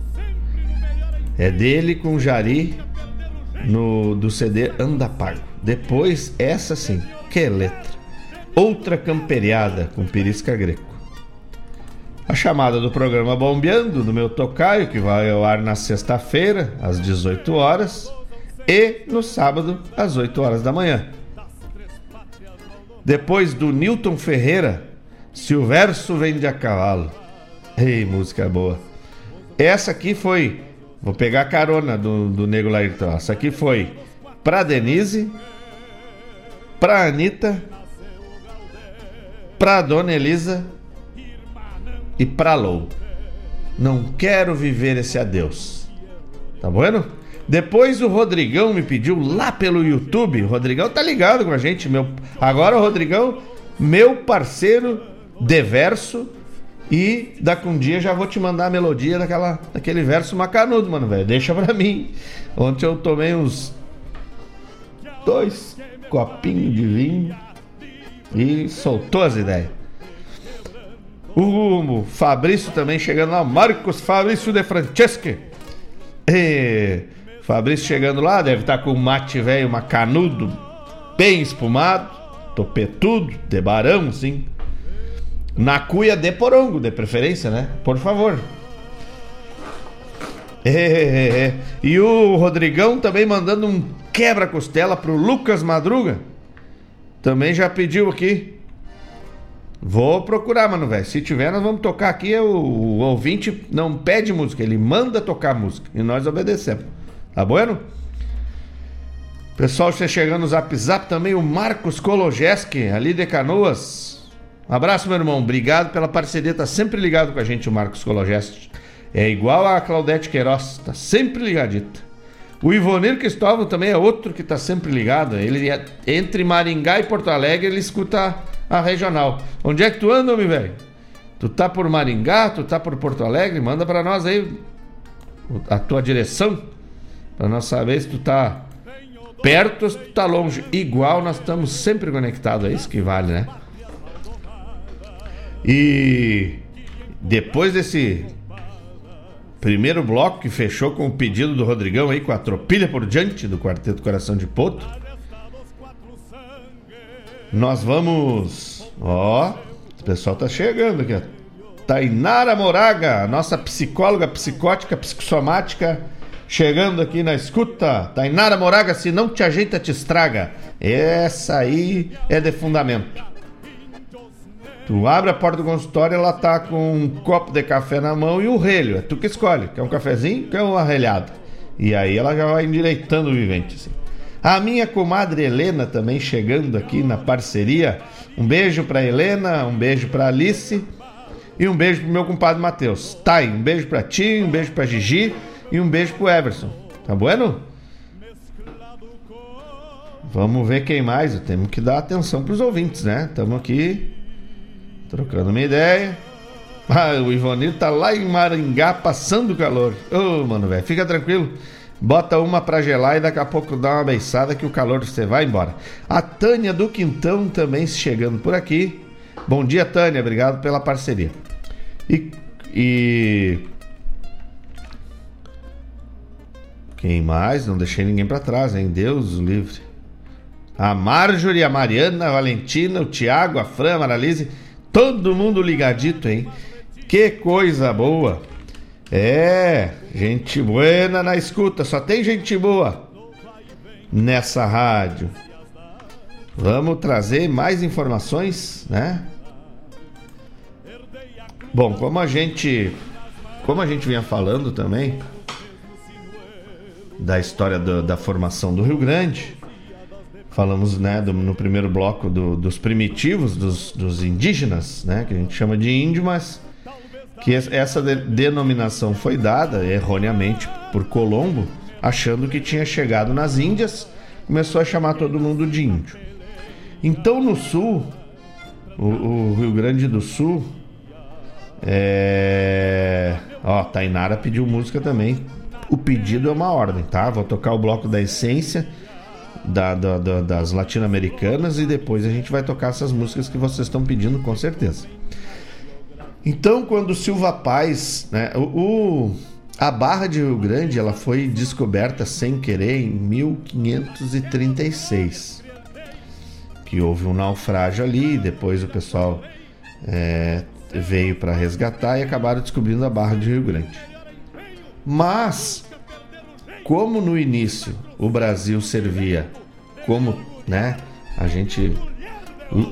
É dele com Jari no do CD Anda Pago. Depois, essa sim, que letra. Outra camperiada com Pirisca Greco. A chamada do programa Bombeando, do meu tocaio, que vai ao ar na sexta-feira, às 18 horas, e no sábado, às 8 horas da manhã. Depois do Newton Ferreira, Se o Verso Vende a Cavalo. Ei, música boa. Essa aqui foi. Vou pegar a carona do, do Nego Lairton. Essa aqui foi pra Denise, pra Anitta, pra Dona Elisa e pra Lou. Não quero viver esse adeus. Tá bueno? Depois o Rodrigão me pediu lá pelo YouTube. O Rodrigão tá ligado com a gente. Meu... Agora o Rodrigão, meu parceiro de verso. E daqui um dia já vou te mandar a melodia daquela, daquele verso macanudo, mano, velho. Deixa pra mim. Ontem eu tomei uns dois copinhos de vinho e soltou as ideias. O Fabrício também chegando lá, Marcos Fabrício de Franceschi. E Fabrício chegando lá, deve estar com um mate velho macanudo, bem espumado, topetudo, de barão, sim. Na cuia de porongo, de preferência, né? Por favor. É, é, é. E o Rodrigão também mandando um quebra-costela pro Lucas Madruga. Também já pediu aqui. Vou procurar, mano, velho. Se tiver, nós vamos tocar aqui. O, o, ouvinte não pede música, ele manda tocar música. E nós obedecemos. Tá bueno? Pessoal, você chegando no zap zap também, o Marcos Kologeski, ali de Canoas. Um abraço, meu irmão. Obrigado pela parceria. Tá sempre ligado com a gente, o Marcos Kologeski. É igual a Claudete Queiroz, tá sempre ligadita. O Ivonir Cristóvão também é outro que tá sempre ligado. Ele é, entre Maringá e Porto Alegre, ele escuta a regional. Onde é que tu anda, meu velho? Tu tá por Maringá, tu tá por Porto Alegre? Manda para nós aí a tua direção para nós saber se tu tá perto ou se tu tá longe. Igual nós estamos sempre conectados, é isso que vale, né? E depois desse primeiro bloco que fechou com o pedido do Rodrigão aí com a tropilha por diante do Quarteto Coração de Poto, nós vamos. Ó, o pessoal tá chegando aqui. Tainara Moraga, nossa psicóloga psicótica, psicossomática, chegando aqui na escuta. Tainara Moraga, se não te ajeita, te estraga. Essa aí é de fundamento. Tu abre a porta do consultório, ela tá com um copo de café na mão e o relho. É tu que escolhe. Quer um cafezinho? Quer uma relhada? E aí ela já vai endireitando o vivente, assim. A minha comadre Helena também chegando aqui na parceria. Um beijo para Helena, um beijo para Alice e um beijo pro meu compadre Matheus. Tá, um beijo para ti, um beijo para Gigi e um beijo pro Everson. Tá bueno? Vamos ver quem mais. Temos que dar atenção pros ouvintes, né? Estamos aqui trocando uma ideia. Ah, o Ivonir tá lá em Maringá passando calor. Ô, oh, mano, velho, fica tranquilo. Bota uma pra gelar e daqui a pouco dá uma beiçada que o calor você vai embora. A Tânia do Quintão também chegando por aqui. Bom dia, Tânia. Obrigado pela parceria. E. e... Quem mais? Não deixei ninguém para trás, hein? Deus o livre. A Marjorie, a Mariana, a Valentina, o Tiago, a Fran, a Maralise. Todo mundo ligadito, hein? Que coisa boa. É, gente buena na escuta, só tem gente boa nessa rádio. Vamos trazer mais informações, né? Bom, como a gente como a gente vinha falando também da história do, da formação do Rio Grande, falamos né, do, no primeiro bloco do, dos primitivos, dos, dos indígenas, né, que a gente chama de índio, mas que essa de denominação foi dada erroneamente por Colombo, achando que tinha chegado nas Índias, começou a chamar todo mundo de índio. Então no sul, o, o Rio Grande do Sul, é... ó, Tainara pediu música também. O pedido é uma ordem, tá? Vou tocar o bloco da essência da, da, da, das latino-americanas e depois a gente vai tocar essas músicas que vocês estão pedindo com certeza. Então, quando Silva Paz, né, o, o, a Barra de Rio Grande, ela foi descoberta sem querer em 1536, que houve um naufrágio ali, depois o pessoal é, veio para resgatar e acabaram descobrindo a Barra de Rio Grande. Mas, como no início o Brasil servia como, né, a gente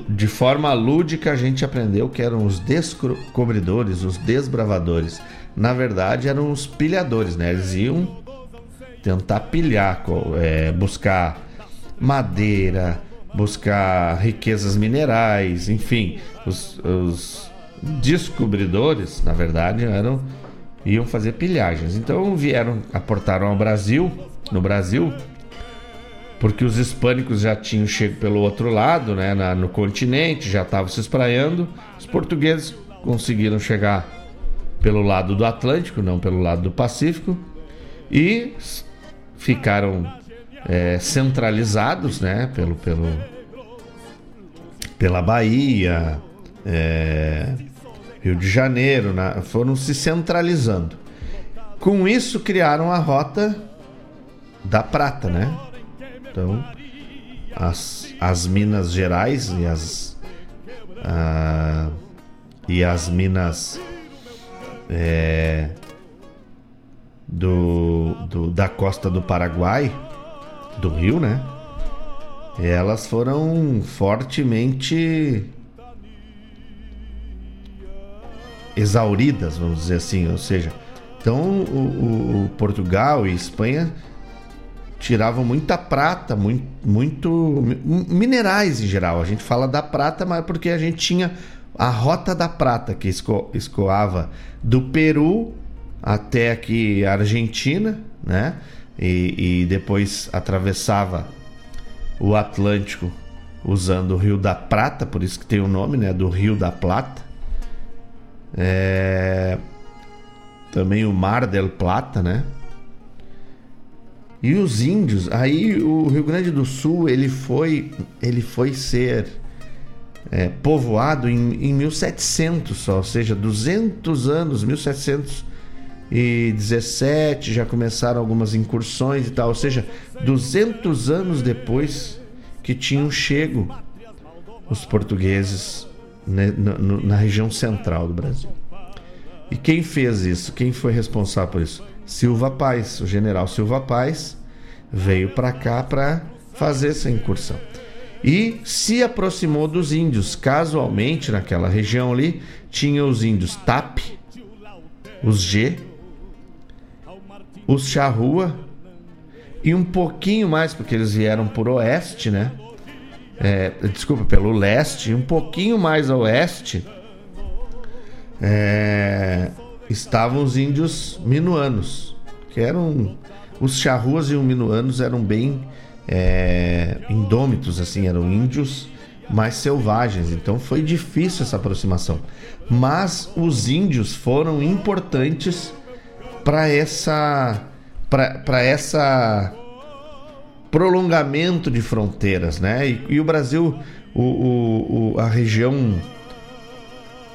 de forma lúdica a gente aprendeu que eram os descobridores, os desbravadores. Na verdade eram os pilhadores, né? Eles iam tentar pilhar, é, buscar madeira, buscar riquezas minerais, enfim, os, os descobridores, na verdade, eram iam fazer pilhagens. Então vieram, aportaram ao Brasil, no Brasil, porque os hispânicos já tinham chego pelo outro lado, né, na, no continente, já estavam se espraiando. Os portugueses conseguiram chegar pelo lado do Atlântico, não pelo lado do Pacífico, e ficaram é, centralizados, né, pelo, pelo, pela Bahia, é, Rio de Janeiro, foram se centralizando. Com isso criaram a rota da prata, né? Então, as, as Minas Gerais e as uh, e as Minas é, do, do, da costa do Paraguai, do Rio, né? Elas foram fortemente exauridas, vamos dizer assim, ou seja, então o, o Portugal e Espanha tiravam muita prata, muito, muito minerais em geral. A gente fala da prata, mas porque a gente tinha a rota da prata que esco, escoava do Peru até aqui a Argentina, né? E, e depois atravessava o Atlântico usando o Rio da Prata, por isso que tem o nome, né? Do Rio da Plata. É... Também o Mar del Plata, né? E os índios, aí o Rio Grande do Sul ele foi, ele foi ser é, povoado em, em 1700 só, ou seja, 200 anos, 1717 já começaram algumas incursões e tal, ou seja, 200 anos depois que tinham chego os portugueses né, na, na região central do Brasil. E quem fez isso? Quem foi responsável por isso? Silva Paz, o general Silva Paz, veio para cá para fazer essa incursão. E se aproximou dos índios. Casualmente, naquela região ali, tinha os índios Tap, os G, os Charrua e um pouquinho mais, porque eles vieram por oeste, né? É, desculpa, pelo leste, um pouquinho mais a oeste. É, estavam os índios minuanos, que eram os charruas e os minuanos eram bem é, indômitos, assim, eram índios mais selvagens, então foi difícil essa aproximação. Mas os índios foram importantes para essa para essa prolongamento de fronteiras, né? E, e o Brasil, o, o, o, a região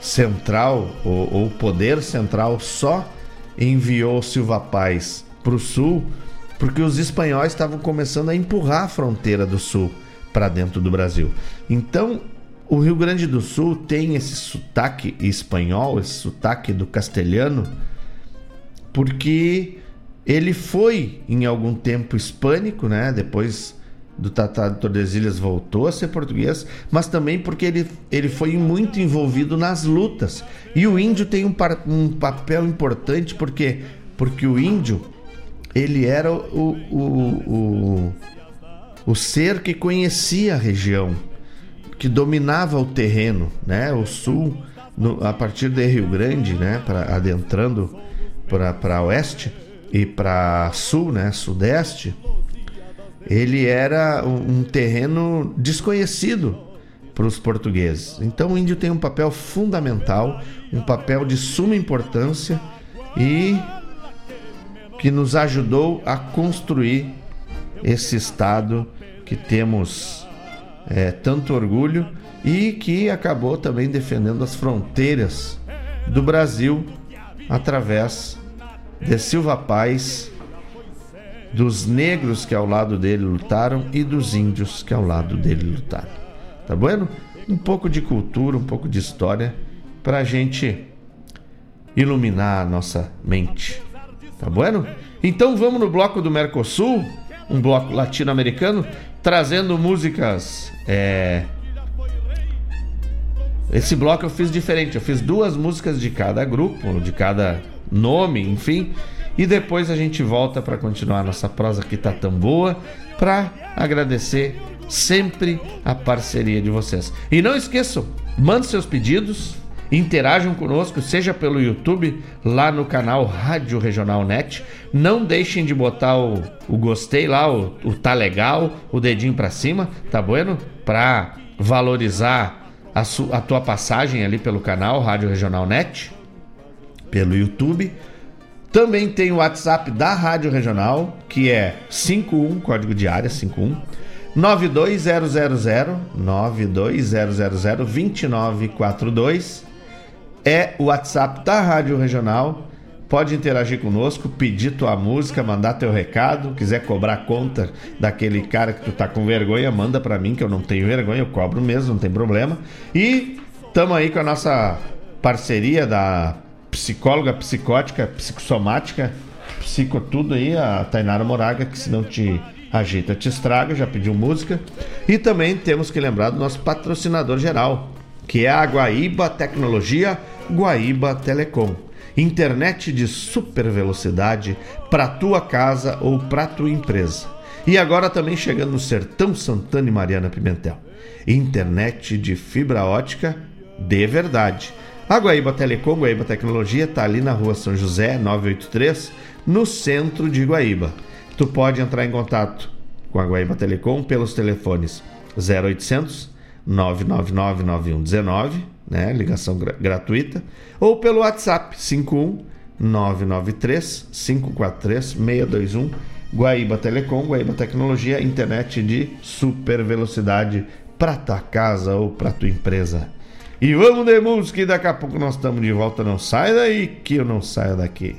central, ou poder central, só enviou Silva Paz para o sul porque os espanhóis estavam começando a empurrar a fronteira do sul para dentro do Brasil. Então, o Rio Grande do Sul tem esse sotaque espanhol, esse sotaque do castelhano, porque ele foi em algum tempo hispânico, né? Depois do Tratado de Tordesilhas voltou a ser português, mas também porque ele, ele foi muito envolvido nas lutas. E o índio tem um, par, um papel importante porque, porque o índio ele era o, o, o, o ser que conhecia a região, que dominava o terreno, né? O sul, no, a partir de Rio Grande, né? Pra, adentrando para oeste e para sul, né? Sudeste ele era um terreno desconhecido para os portugueses. Então o índio tem um papel fundamental, um papel de suma importância e que nos ajudou a construir esse estado que temos é, tanto orgulho e que acabou também defendendo as fronteiras do Brasil através de Silva Paz, dos negros que ao lado dele lutaram e dos índios que ao lado dele lutaram. Tá bueno? Um pouco de cultura, um pouco de história para a gente iluminar a nossa mente. Tá bueno? Então vamos no bloco do Mercosul, um bloco latino-americano, trazendo músicas. É... Esse bloco eu fiz diferente, eu fiz duas músicas de cada grupo, de cada nome, enfim. E depois a gente volta para continuar nossa prosa que tá tão boa, para agradecer sempre a parceria de vocês. E não esqueçam, mande seus pedidos, interajam conosco, seja pelo YouTube, lá no canal Rádio Regional Net. Não deixem de botar o, o gostei lá, o, o tá legal, o dedinho para cima, tá bueno? Para valorizar a, su, a tua passagem ali pelo canal Rádio Regional Net, pelo YouTube. Também tem o WhatsApp da Rádio Regional, que é 51, código de área 51 92000 92000 2942 é o WhatsApp da Rádio Regional. Pode interagir conosco, pedir tua música, mandar teu recado, quiser cobrar conta daquele cara que tu tá com vergonha, manda para mim que eu não tenho vergonha, eu cobro mesmo, não tem problema. E tamo aí com a nossa parceria da psicóloga psicótica, psicossomática, psico tudo aí, a Tainara Moraga, que se não te ajeita, te estraga, já pediu música. E também temos que lembrar do nosso patrocinador geral, que é a Guaíba Tecnologia, Guaíba Telecom. Internet de super velocidade para tua casa ou para tua empresa. E agora também chegando no Sertão Santana e Mariana Pimentel. Internet de fibra ótica de verdade a Guaíba Telecom, Guaíba Tecnologia, está ali na rua São José, 983, no centro de Guaíba. Tu pode entrar em contato com a Guaíba Telecom pelos telefones 0800 999 9119, né, ligação gratuita, ou pelo WhatsApp 51 993 543 621 Guaíba Telecom, Guaíba Tecnologia, internet de super velocidade para tua casa ou para tua empresa. E vamos de música e daqui a pouco nós estamos de volta. Não sai daí que eu não saio daqui.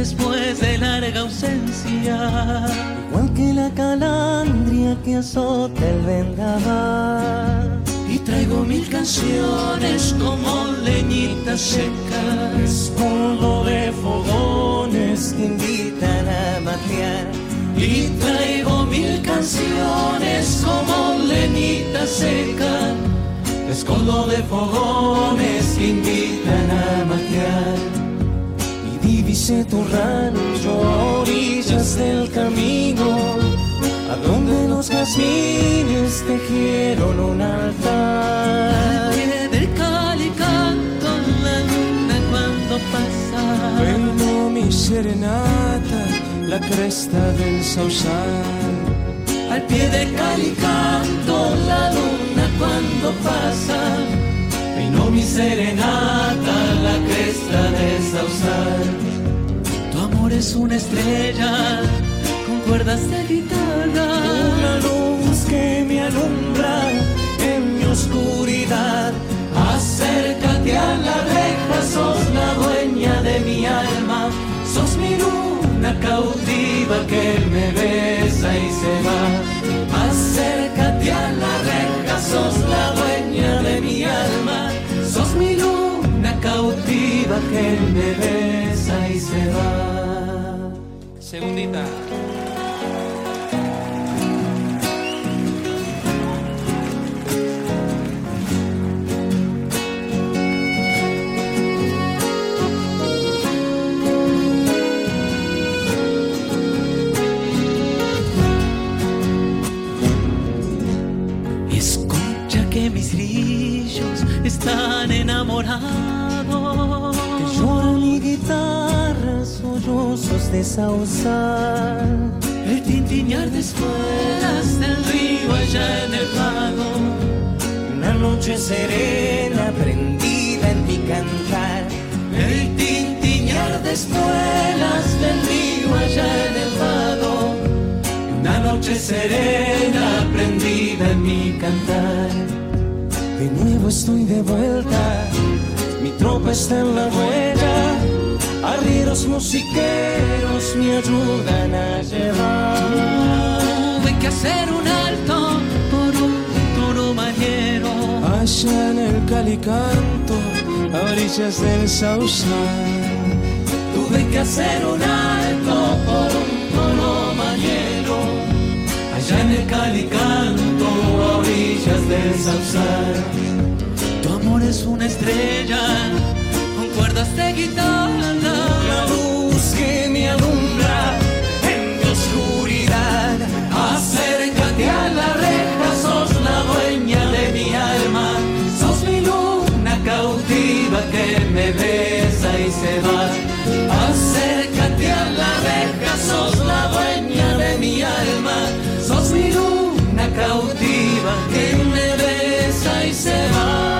Después de larga ausencia. Igual que la calandria que azota el vendaval. Y traigo mil canciones como leñitas secas. Polvo de fogones que invitan a matear. Y traigo mil canciones como leñitas secas escondo de fogones que invitan Tu rancho a orillas del camino, a donde los jazmines tejieron un altar. Al pie del canto la luna cuando pasa. Bueno, mi serenata, la cresta del sausal. Al pie del calicanto la luna cuando pasa. Vino mi serenata, la cresta de Sausal. Amor es una estrella con cuerdas de guitarra. Una luz que me alumbra en mi oscuridad. Acércate a la reja, sos la dueña de mi alma. Sos mi luna cautiva que me besa y se va. Acércate a la reja, sos la dueña de mi alma. Sos mi luna cautiva que me besa pasa y se va. Segundita. están enamorados sollozos de. El tintinear de espuelas del río allá en el pago. Una noche serena prendida en mi cantar. El tintinear de espuelas del río allá en el pago. Una noche serena prendida en mi cantar. De nuevo estoy de vuelta, mi tropa está en la huella. Arrieros musiqueros me ayudan a llevar. Tuve que hacer un alto por un toro mañero. Allá en el calicanto, a orillas del sausal. Tuve que hacer un alto por un toro mañero. Allá en el calicanto, a orillas del sausal. Tu amor es una estrella con cuerdas de guitarra. La luz que me alumbra en mi oscuridad. Acércate a la reja, sos la dueña de mi alma. Sos mi luna cautiva que me besa y se va. Acércate a la reja, sos la dueña de mi alma. Sos mi luna cautiva que me besa y se va.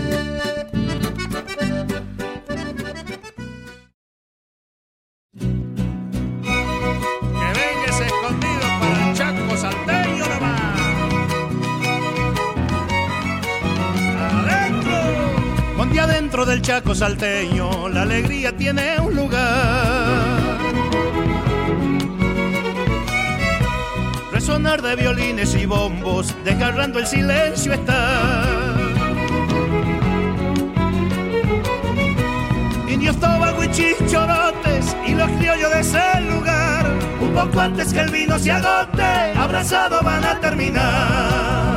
Del chaco salteño, la alegría tiene un lugar. Resonar de violines y bombos, desgarrando el silencio está. Indios, tobago y chichorotes y los criollos de ese lugar. Un poco antes que el vino se agote, abrazados van a terminar.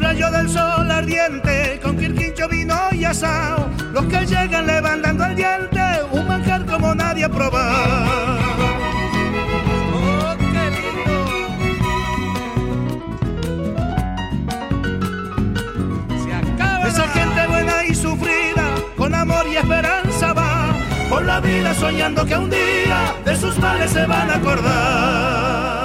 Rayo del sol ardiente, con quirquincho, vino y asado. Los que llegan levantando el diente, un manjar como nadie ha probado. Esa gente buena y sufrida, con amor y esperanza va, por la vida soñando que un día de sus males se van a acordar.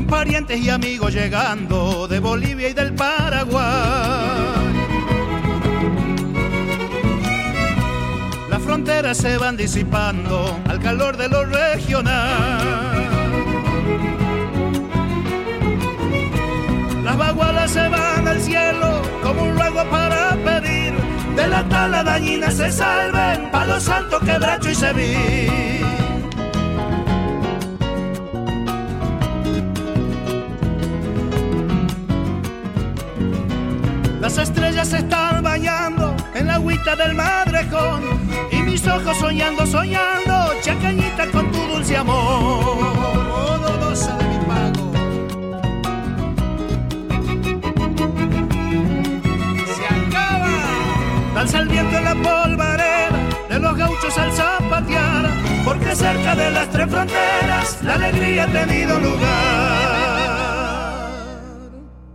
Con parientes y amigos llegando de Bolivia y del Paraguay. Las fronteras se van disipando al calor de lo regional. Las bagualas se van al cielo como un ruego para pedir de la tala dañina se salven Palo Santo, Quebracho y Sevilla. Las estrellas se están bañando en la agüita del madrejón y mis ojos soñando, soñando, chacañita con tu dulce amor. Oh, dolorosa de mi pago. Se acaba. Danza el viento en la polvareda de los gauchos al zapatear, porque cerca de las tres fronteras la alegría ha tenido lugar.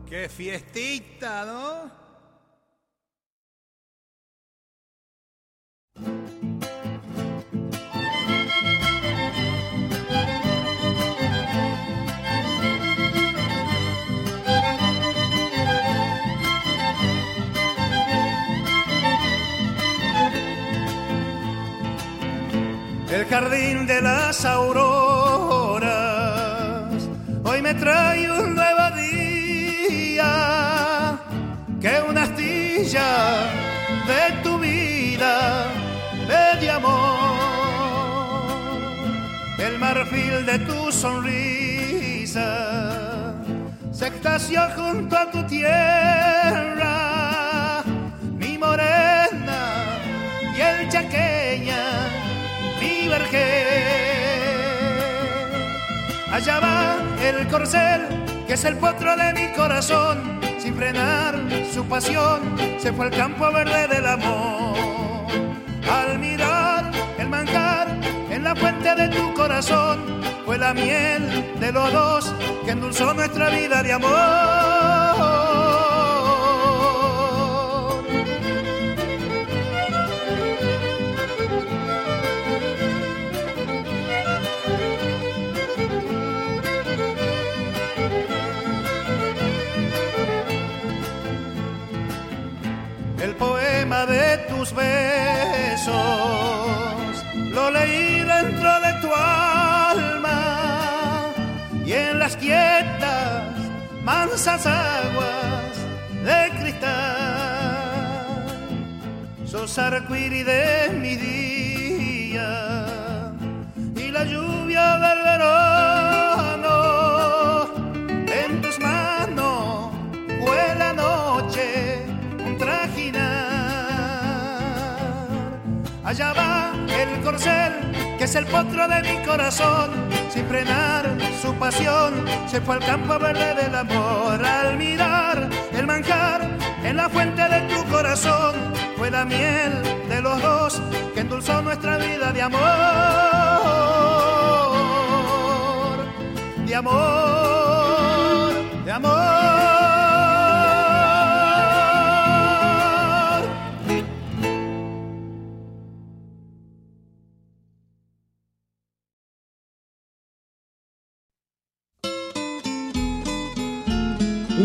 ¡Qué fiestita, ¿no? Jardín de las auroras. Hoy me trae un nuevo día, que una astilla de tu vida de amor, el marfil de tu sonrisa se extasió junto a tu tierra, mi morena y el chaqueña Allá va el corcel, que es el potro de mi corazón, sin frenar su pasión, se fue al campo verde del amor. Al mirar el manjar en la fuente de tu corazón, fue la miel de los dos que endulzó nuestra vida de amor. De tus besos, lo leí dentro de tu alma y en las quietas, mansas aguas de cristal, sos arcoíris de mi día y la lluvia del verano Allá va el corcel, que es el potro de mi corazón. Sin frenar su pasión, se fue al campo verde del amor. Al mirar el manjar en la fuente de tu corazón, fue la miel de los dos que endulzó nuestra vida de amor. De amor, de amor.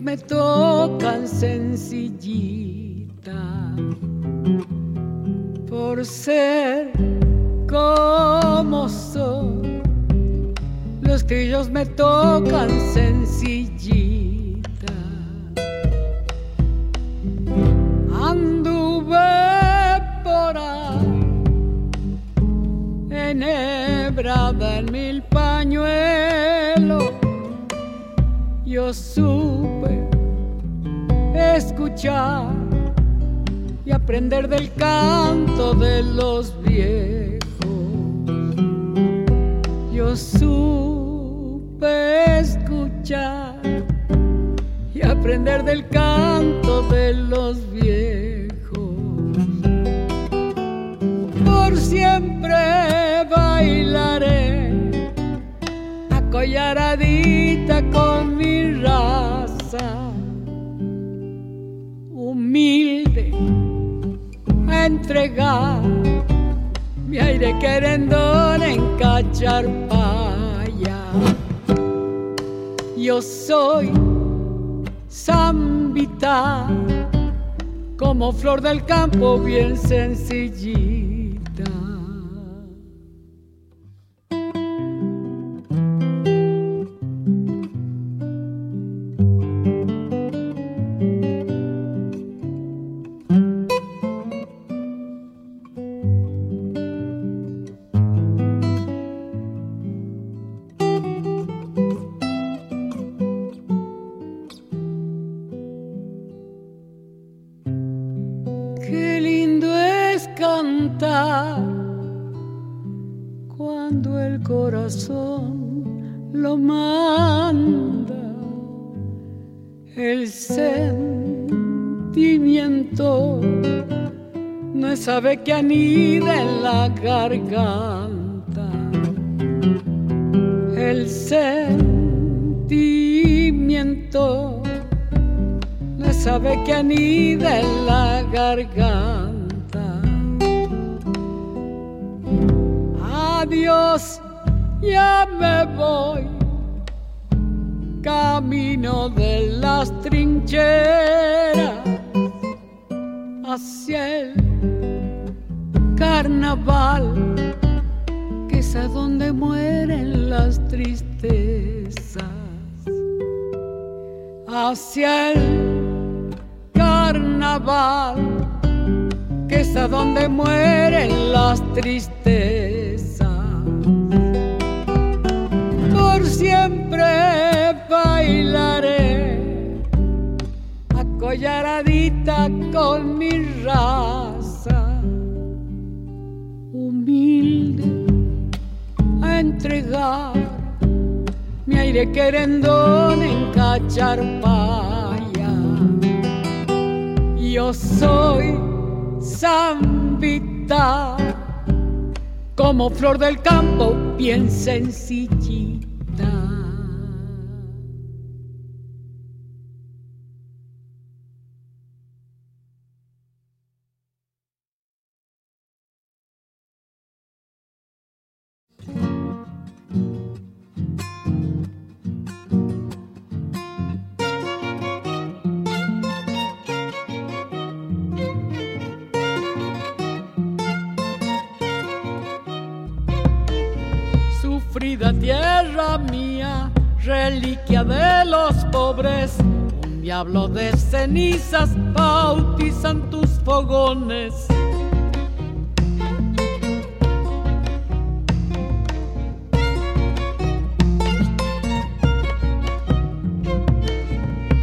Me tocan sencillita por ser como soy. Los ellos me tocan sencillita. Anduve por ahí, enhebrada en mil pañuelos. Yo supe escuchar y aprender del canto de los viejos. Yo supe escuchar y aprender del canto de los viejos. Por siempre bailaré acollaradita con mi raza humilde a entregar mi aire querendón en cacharpaya. Yo soy zambita, como flor del campo bien sencillita. Anida en la garganta. El sentimiento no sabe que anida en la garganta. Adiós ya me voy. Camino de las trincheras hacia el carnaval, que es a donde mueren las tristezas. Hacia el carnaval, que es a donde mueren las tristezas. Por siempre bailaré acollaradita con mi raza mi aire querendón en cacharpaya. Yo soy zambita, como flor del campo, bien sencillita. de los pobres. Un diablo de cenizas bautizan tus fogones.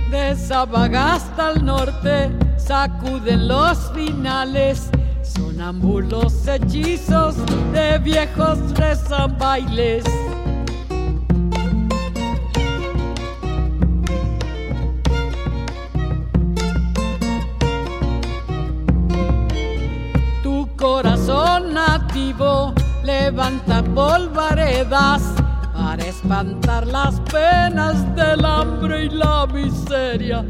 De Sabaga hasta el norte sacuden los finales. Sonambulos hechizos de viejos rezan bailes. Levanta polvaredas para espantar las penas del hambre y la miseria.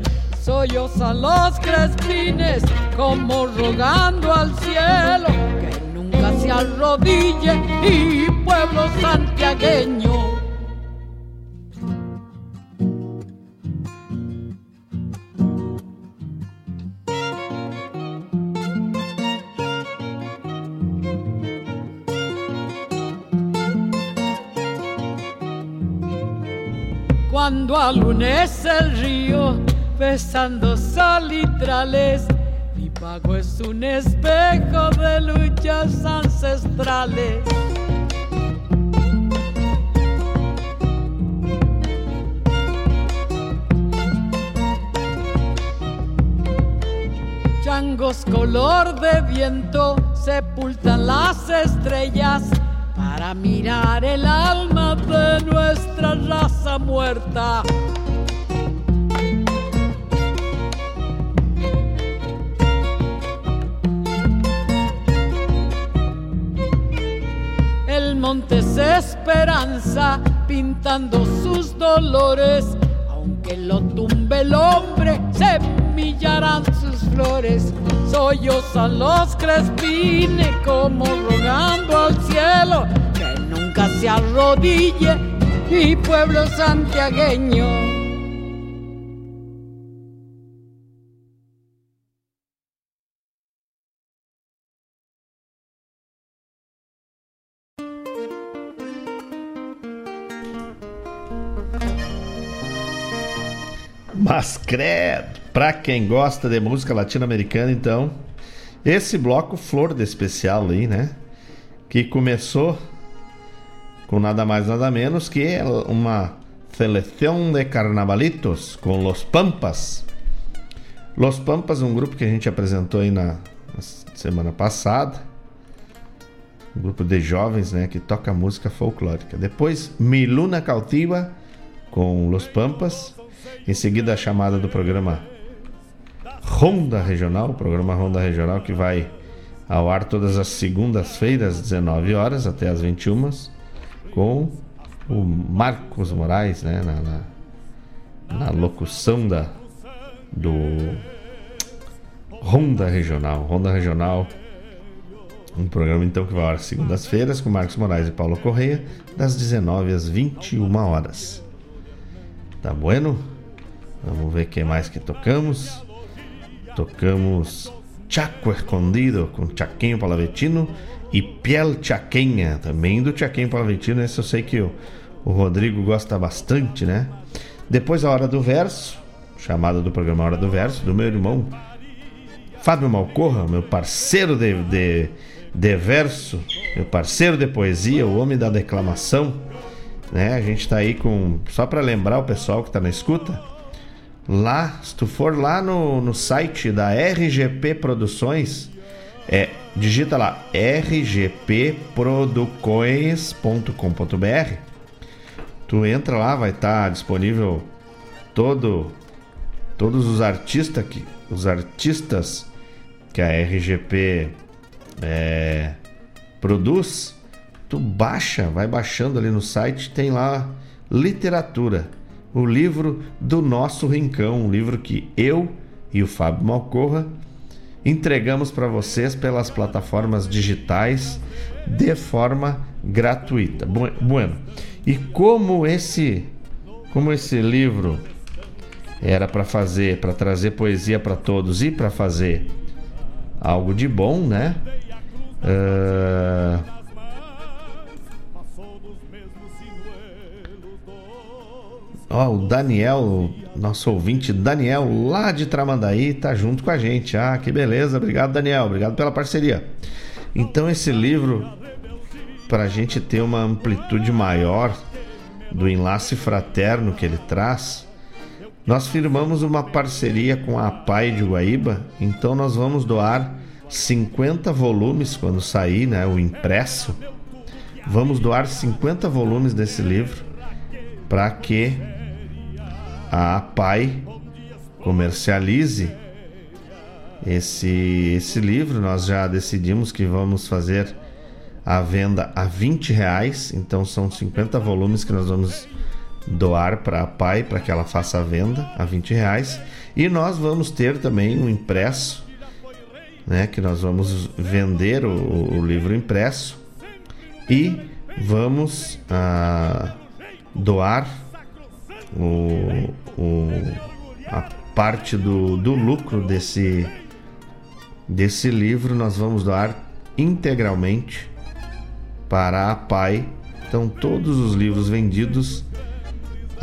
Sollozan los crespines como rogando al cielo que nunca se arrodille y pueblo santiagueño. Cuando alunece el río, besando salitrales, mi pago es un espejo de luchas ancestrales. Changos color de viento sepultan las estrellas para mirar el alma de nuestra raza muerta. El monte es esperanza pintando sus dolores, aunque lo tumbe el hombre, semillarán sus flores. Sollozan los crespines como rogando al cielo nunca se arrodille mi pueblo santiagueño. Mas credo, pra quem gosta de música latino-americana, então, esse bloco Flor de Especial aí, né? Que começou com nada mais nada menos que uma seleção de carnavalitos com Los Pampas. Los Pampas, um grupo que a gente apresentou aí na, na semana passada. Um grupo de jovens, né, que toca música folclórica. Depois, Miluna Cautiva com Los Pampas. Em seguida, a chamada do programa Ronda Regional, o programa Ronda Regional que vai ao ar todas as segundas-feiras, 19 horas até as 21 com o Marcos Moraes, né, na, na, na locução da do Ronda Regional. Ronda Regional, um programa então que vai ar segundas-feiras com Marcos Moraes e Paulo Correia, das 19 às 21 horas. Tá bueno? Vamos ver o que mais que tocamos. Tocamos Chaco Escondido com Chaquinho Palavetino e Piel Chaquenha, também do Chaquinho Palavetino. Esse eu sei que o, o Rodrigo gosta bastante, né? Depois a Hora do Verso, chamada do programa Hora do Verso, do meu irmão Fábio Malcorra, meu parceiro de, de, de verso, meu parceiro de poesia, o homem da declamação. Né? A gente tá aí com. Só para lembrar o pessoal que tá na escuta, lá, se tu for lá no, no site da RGP Produções, é, digita lá rgpproducoes.com.br. Tu entra lá, vai estar tá disponível todo todos os artistas que os artistas que a RGP é, produz. Tu baixa, vai baixando ali no site, tem lá literatura o livro do nosso Rincão, um livro que eu e o Fábio Malcorra entregamos para vocês pelas plataformas digitais de forma gratuita. Bueno, e como esse como esse livro era para fazer, para trazer poesia para todos e para fazer algo de bom, né? Uh, Ó, o Daniel, nosso ouvinte Daniel, lá de Tramandaí, tá junto com a gente. Ah, que beleza. Obrigado, Daniel. Obrigado pela parceria. Então, esse livro, para a gente ter uma amplitude maior do enlace fraterno que ele traz, nós firmamos uma parceria com a Pai de Guaíba, então nós vamos doar 50 volumes quando sair, né, o impresso. Vamos doar 50 volumes desse livro para que a Pai comercialize esse esse livro. Nós já decidimos que vamos fazer a venda a 20 reais, então são 50 volumes que nós vamos doar para a Pai para que ela faça a venda a 20 reais. E nós vamos ter também um impresso, né? Que nós vamos vender o, o livro impresso e vamos ah, doar o, o, a parte do, do lucro desse, desse livro. Nós vamos doar integralmente para a Pai. Então, todos os livros vendidos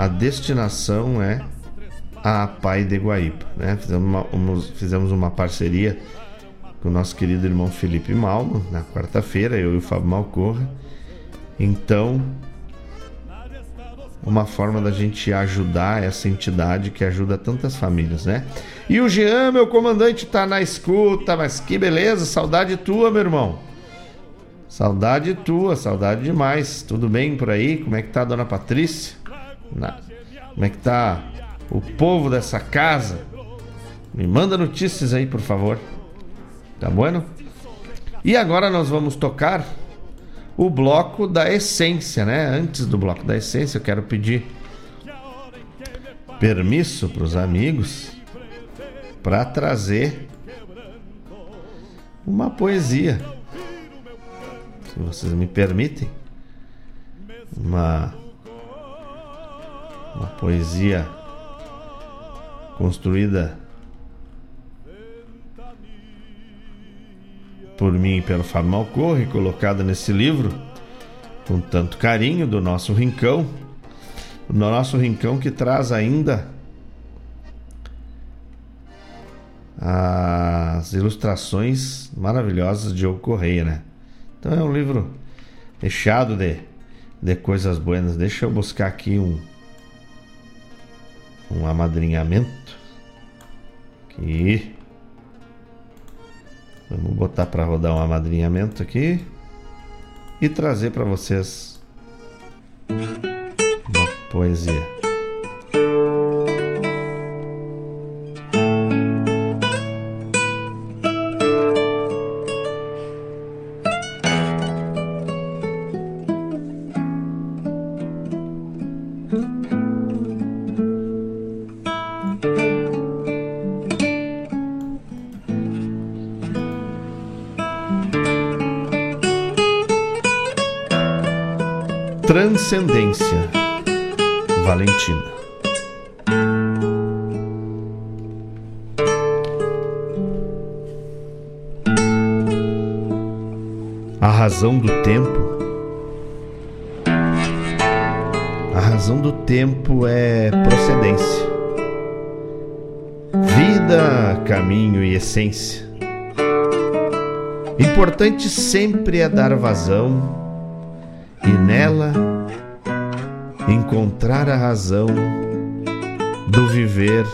a destinação é a Pai de Guaíba. Né? Fizemos, uma, uma, fizemos uma parceria com o nosso querido irmão Felipe Malmo na quarta-feira, eu e o Fábio Malcorra. Então, uma forma da gente ajudar essa entidade que ajuda tantas famílias, né? E o Jean, meu comandante, tá na escuta, mas que beleza, saudade tua, meu irmão. Saudade tua, saudade demais. Tudo bem por aí? Como é que tá a dona Patrícia? Na... Como é que tá o povo dessa casa? Me manda notícias aí, por favor. Tá bueno? E agora nós vamos tocar o bloco da essência, né? Antes do bloco da essência, eu quero pedir permisso para os amigos para trazer uma poesia. Se vocês me permitem. Uma uma poesia construída por mim e pelo Fábio Malcorre, colocada nesse livro com tanto carinho do nosso rincão, do nosso rincão que traz ainda as ilustrações maravilhosas de Diogo Correia, né? Então é um livro recheado de, de coisas buenas. Deixa eu buscar aqui um um amadrinhamento aqui. Vamos botar para rodar um amadrinhamento aqui e trazer para vocês uma poesia. A razão do tempo. A razão do tempo é procedência. Vida, caminho e essência. Importante sempre é dar vazão. E nela encontrar a razão do viver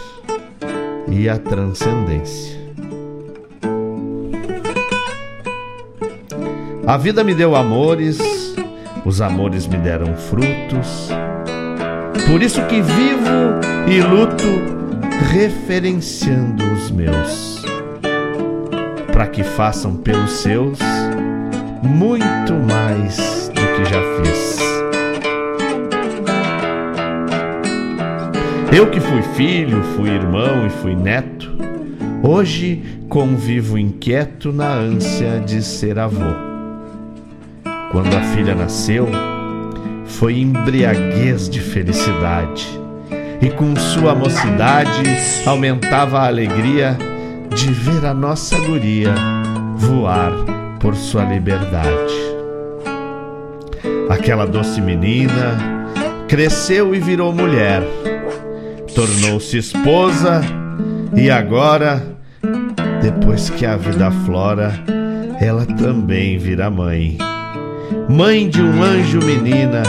e a transcendência. A vida me deu amores, os amores me deram frutos, por isso que vivo e luto referenciando os meus, para que façam pelos seus muito mais do que já fiz. Eu que fui filho, fui irmão e fui neto, hoje convivo inquieto na ânsia de ser avô. Quando a filha nasceu, foi embriaguez de felicidade, e com sua mocidade aumentava a alegria de ver a nossa guria voar por sua liberdade. Aquela doce menina cresceu e virou mulher, tornou-se esposa e agora, depois que a vida flora, ela também vira mãe. Mãe de um anjo menina,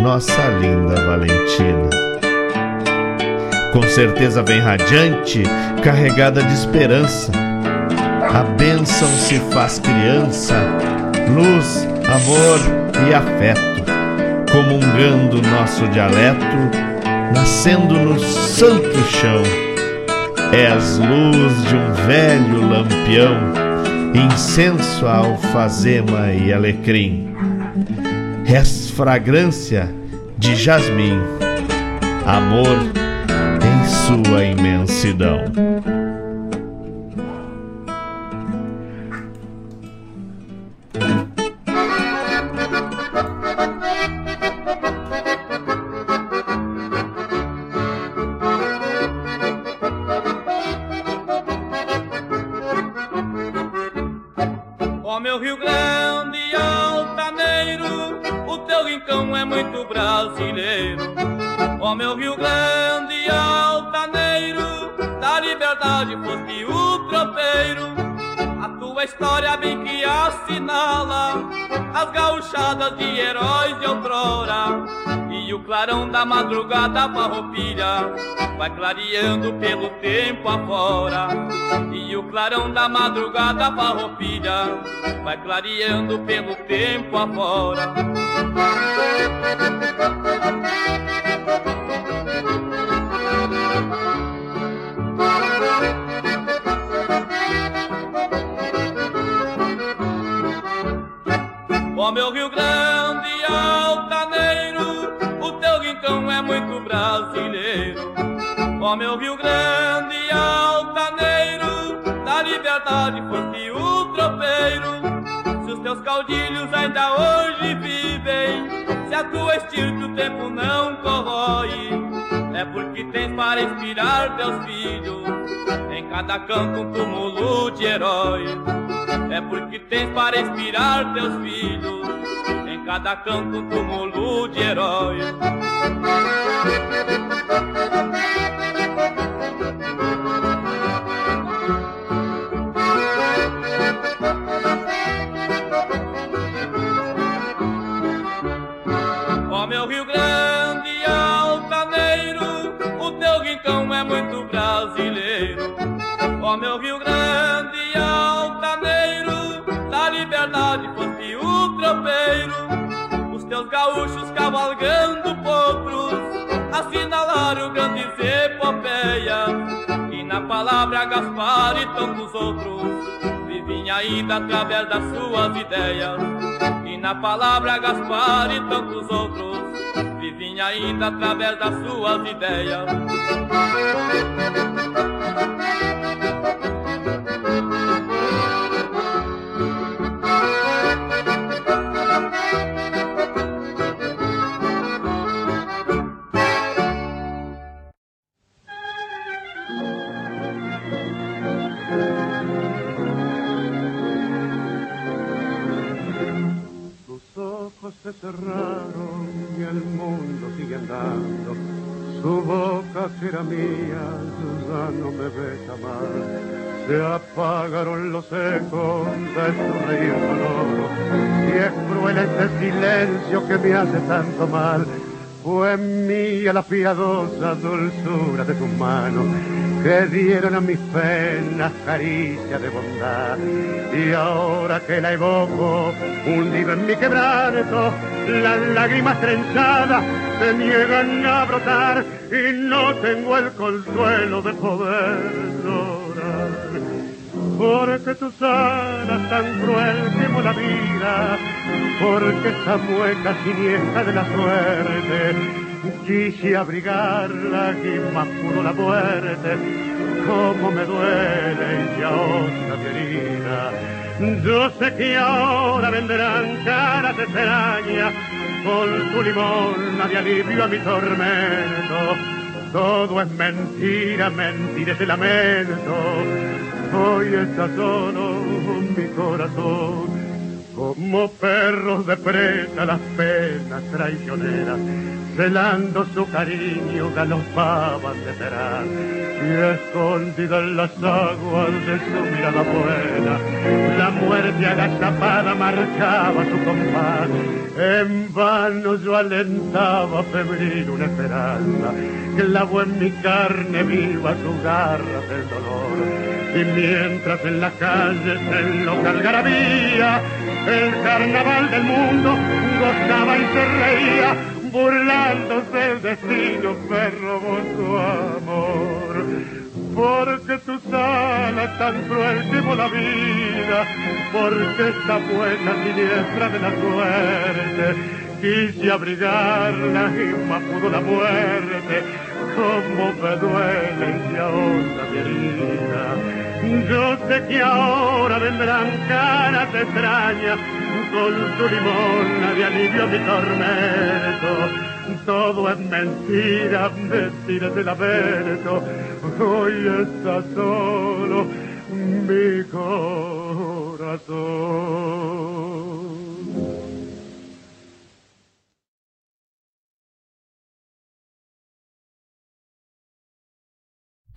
nossa linda Valentina. Com certeza vem radiante, carregada de esperança. A bênção se faz criança, luz, amor e afeto, comungando nosso dialeto, nascendo no santo chão. És luz de um velho lampião, incenso a alfazema e alecrim. És fragrância de jasmim, amor em sua imensidão. Da madrugada farroupilha vai clareando pelo tempo afora. E o clarão da madrugada farroupilha vai clareando pelo tempo afora. Se os teus caudilhos ainda hoje vivem, se a tua estirpe o tempo não corrói, é porque tens para inspirar teus filhos, em cada canto um túmulo de herói. É porque tens para inspirar teus filhos, em cada canto um túmulo de herói. Epopeias. E na palavra Gaspar e tantos outros, vivem ainda através das suas ideias. E na palavra Gaspar e tantos outros, vivem ainda através das suas ideias. Se cerraron y el mundo sigue andando. Su boca que era mía ya no me besa más. Se apagaron los ecos de su reír sonoro. Y es cruel este silencio que me hace tanto mal. Fue mía la piadosa dulzura de tus manos que dieron a mis penas caricia de bondad. Y ahora que la evoco, hundido en mi quebranto, las lágrimas trenzadas se niegan a brotar y no tengo el consuelo de poder llorar. Porque tu sana tan cruel como la vida, porque esa mueca siniestra de la suerte, quise abrigarla y más pudo la muerte, como me duele y ya otra mi herida. Yo sé que ahora vendrán caras extrañas con tu limón de alivio a mi tormento. Todo es mentira, mentira ese lamento. Hoy está solo mi corazón. Como perros de presa las penas traicioneras celando su cariño galopaban de veras y escondida en las aguas de su mirada buena, la muerte agazapada marcaba su compás. En vano yo alentaba febril una esperanza, clavó en mi carne viva su garra del dolor. Y mientras en la calle se loca algarabía, el carnaval del mundo gozaba y se reía, burlándose el destino me robó su amor. Porque tu sala tan cruel llevó la vida, porque esta buena siniestra de la suerte, quise abrigarla y más pudo la muerte, como me duele y ahora mi herida. Yo sé que ahora vendrán caras extrañas con su limón de alivio mi tormento. Todo es mentira, mentiras del aberto. Hoy está solo mi corazón.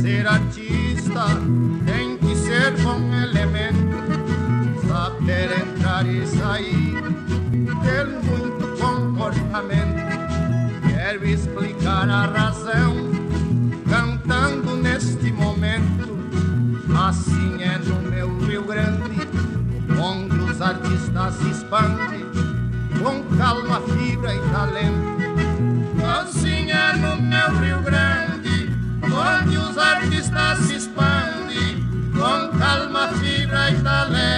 Ser artista tem que ser bom elemento, saber entrar e sair, ter muito comportamento. Quero explicar a razão, cantando neste momento. Assim é no meu Rio Grande, onde os artistas se expandem com calma, fibra e talento. Assim é no meu Rio Grande, onde os artistas se expandem com calma, fibra e talento.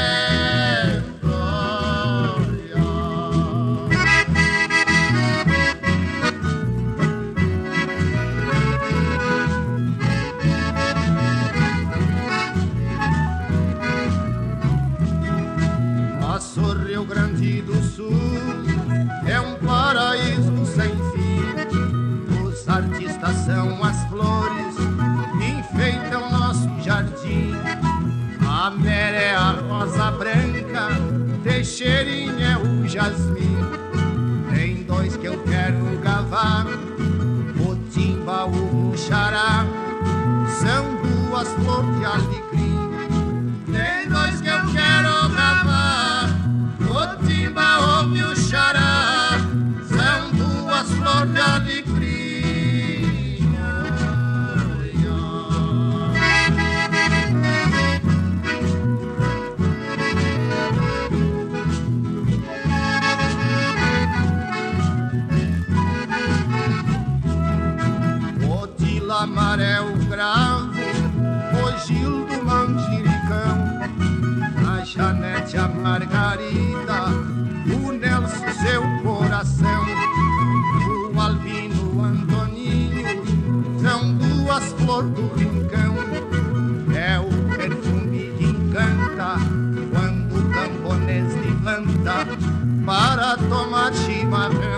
Teixeirinha é o jasmim. Tem dois que eu quero gavar, o timba, o xará. São duas flores de alecrim. Tem dois que eu quero gravar, o timba, o xará. São duas flores de alecrim. Coração, o Albino, Antoninho, são duas flores do rincão. É o perfume que encanta quando o camponês levanta para tomar chimarrão.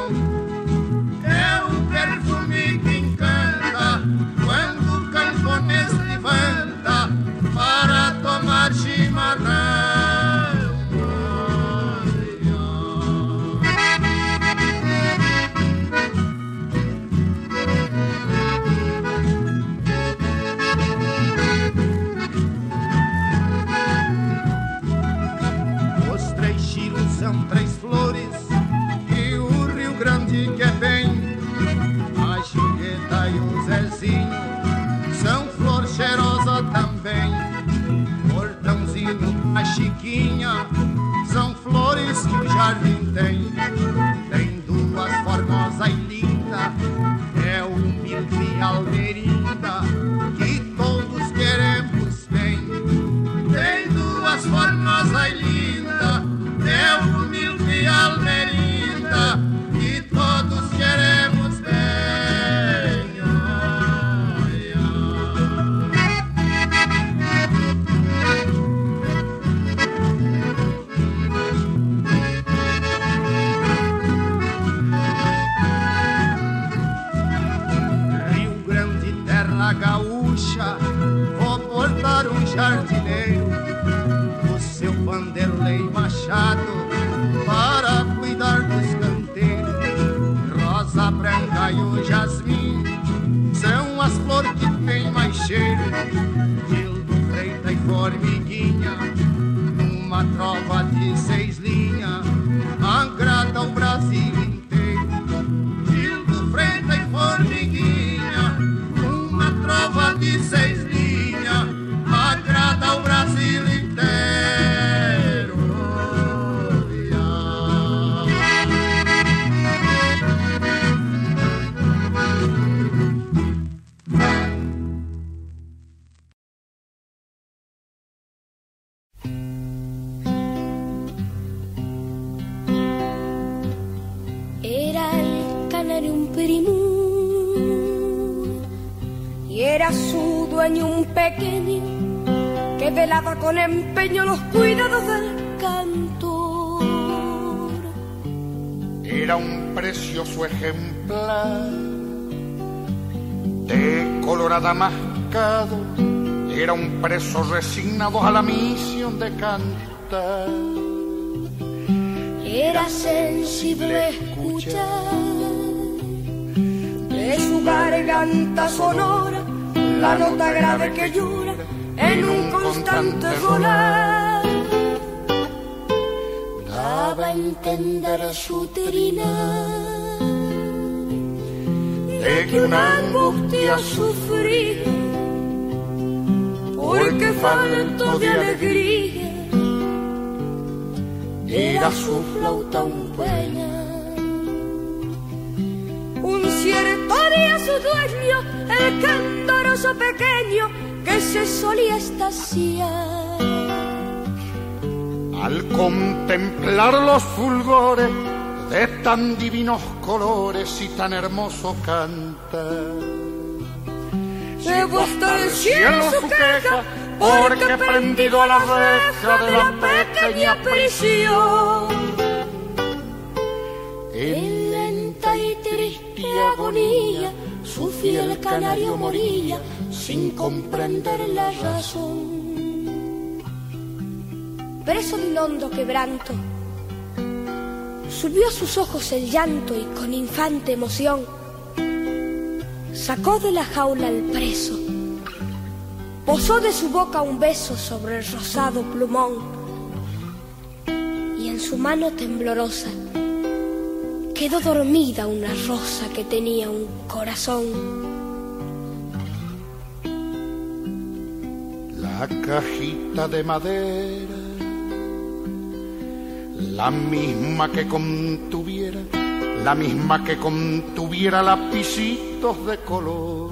E o jasmim. São as flores que Era un preso resignado a la misión de cantar. Era sensible escuchar de su garganta sonora la nota grave que llora en un constante volar. Daba a entender su trina de que una angustia sufría porque falto de alegría era su flauta un peña. Un cierto día su dueño, el candoroso pequeño, que se solía estaciar. Al contemplar los fulgores de tan divinos colores y tan hermoso cantar. Llevó hasta el cielo su queja, porque prendido a la reja de la pequeña prisión. En lenta y triste agonía, su fiel canario moría sin comprender la razón. Preso de un hondo quebranto, subió a sus ojos el llanto y con infante emoción sacó de la jaula al preso, posó de su boca un beso sobre el rosado plumón y en su mano temblorosa quedó dormida una rosa que tenía un corazón. La cajita de madera, la misma que contuviera, la misma que contuviera lapicitos de color.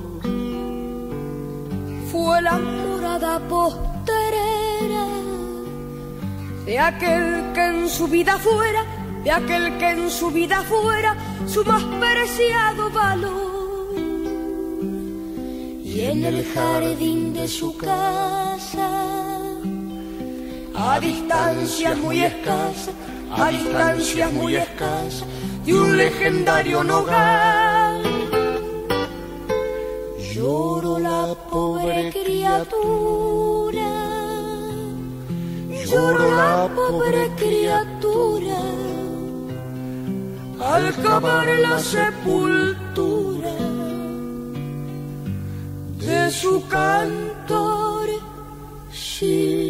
Fue la morada posterera de aquel que en su vida fuera, de aquel que en su vida fuera su más preciado valor. Y en el jardín de su casa, a distancias muy escasas, a distancias muy escasas, de un legendario nogal. Lloró la pobre criatura, lloró la pobre criatura, al cavar la sepultura de su cantor. Sí.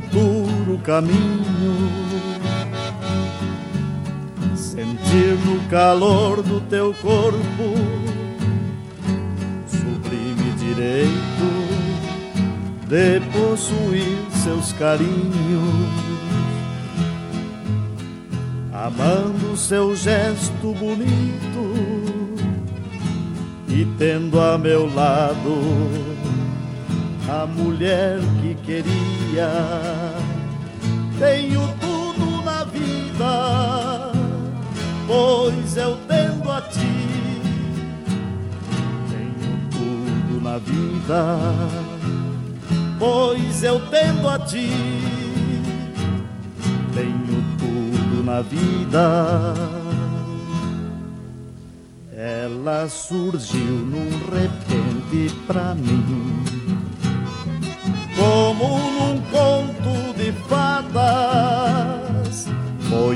Futuro caminho. Sentir no calor do teu corpo sublime direito de possuir seus carinhos. Amando seu gesto bonito e tendo a meu lado a mulher que queria. Tenho tudo na vida, pois eu tendo a ti. Tenho tudo na vida, pois eu tendo a ti. Tenho tudo na vida. Ela surgiu num repente pra mim,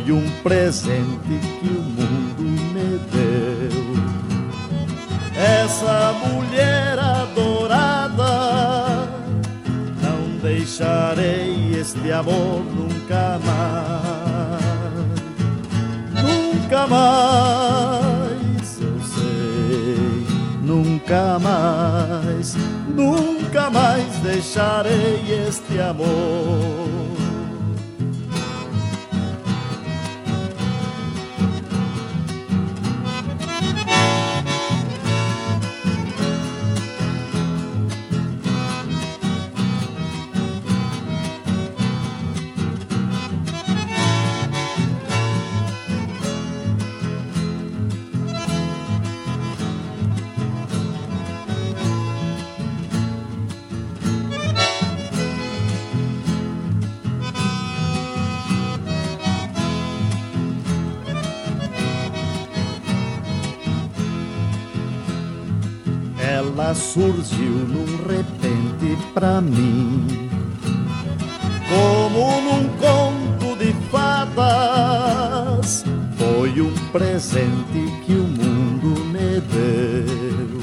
Foi um presente que o mundo me deu. Essa mulher adorada, não deixarei este amor nunca mais, nunca mais nunca mais, nunca mais deixarei este amor. Surgiu num repente pra mim, como num conto de fadas. Foi um presente que o mundo me deu.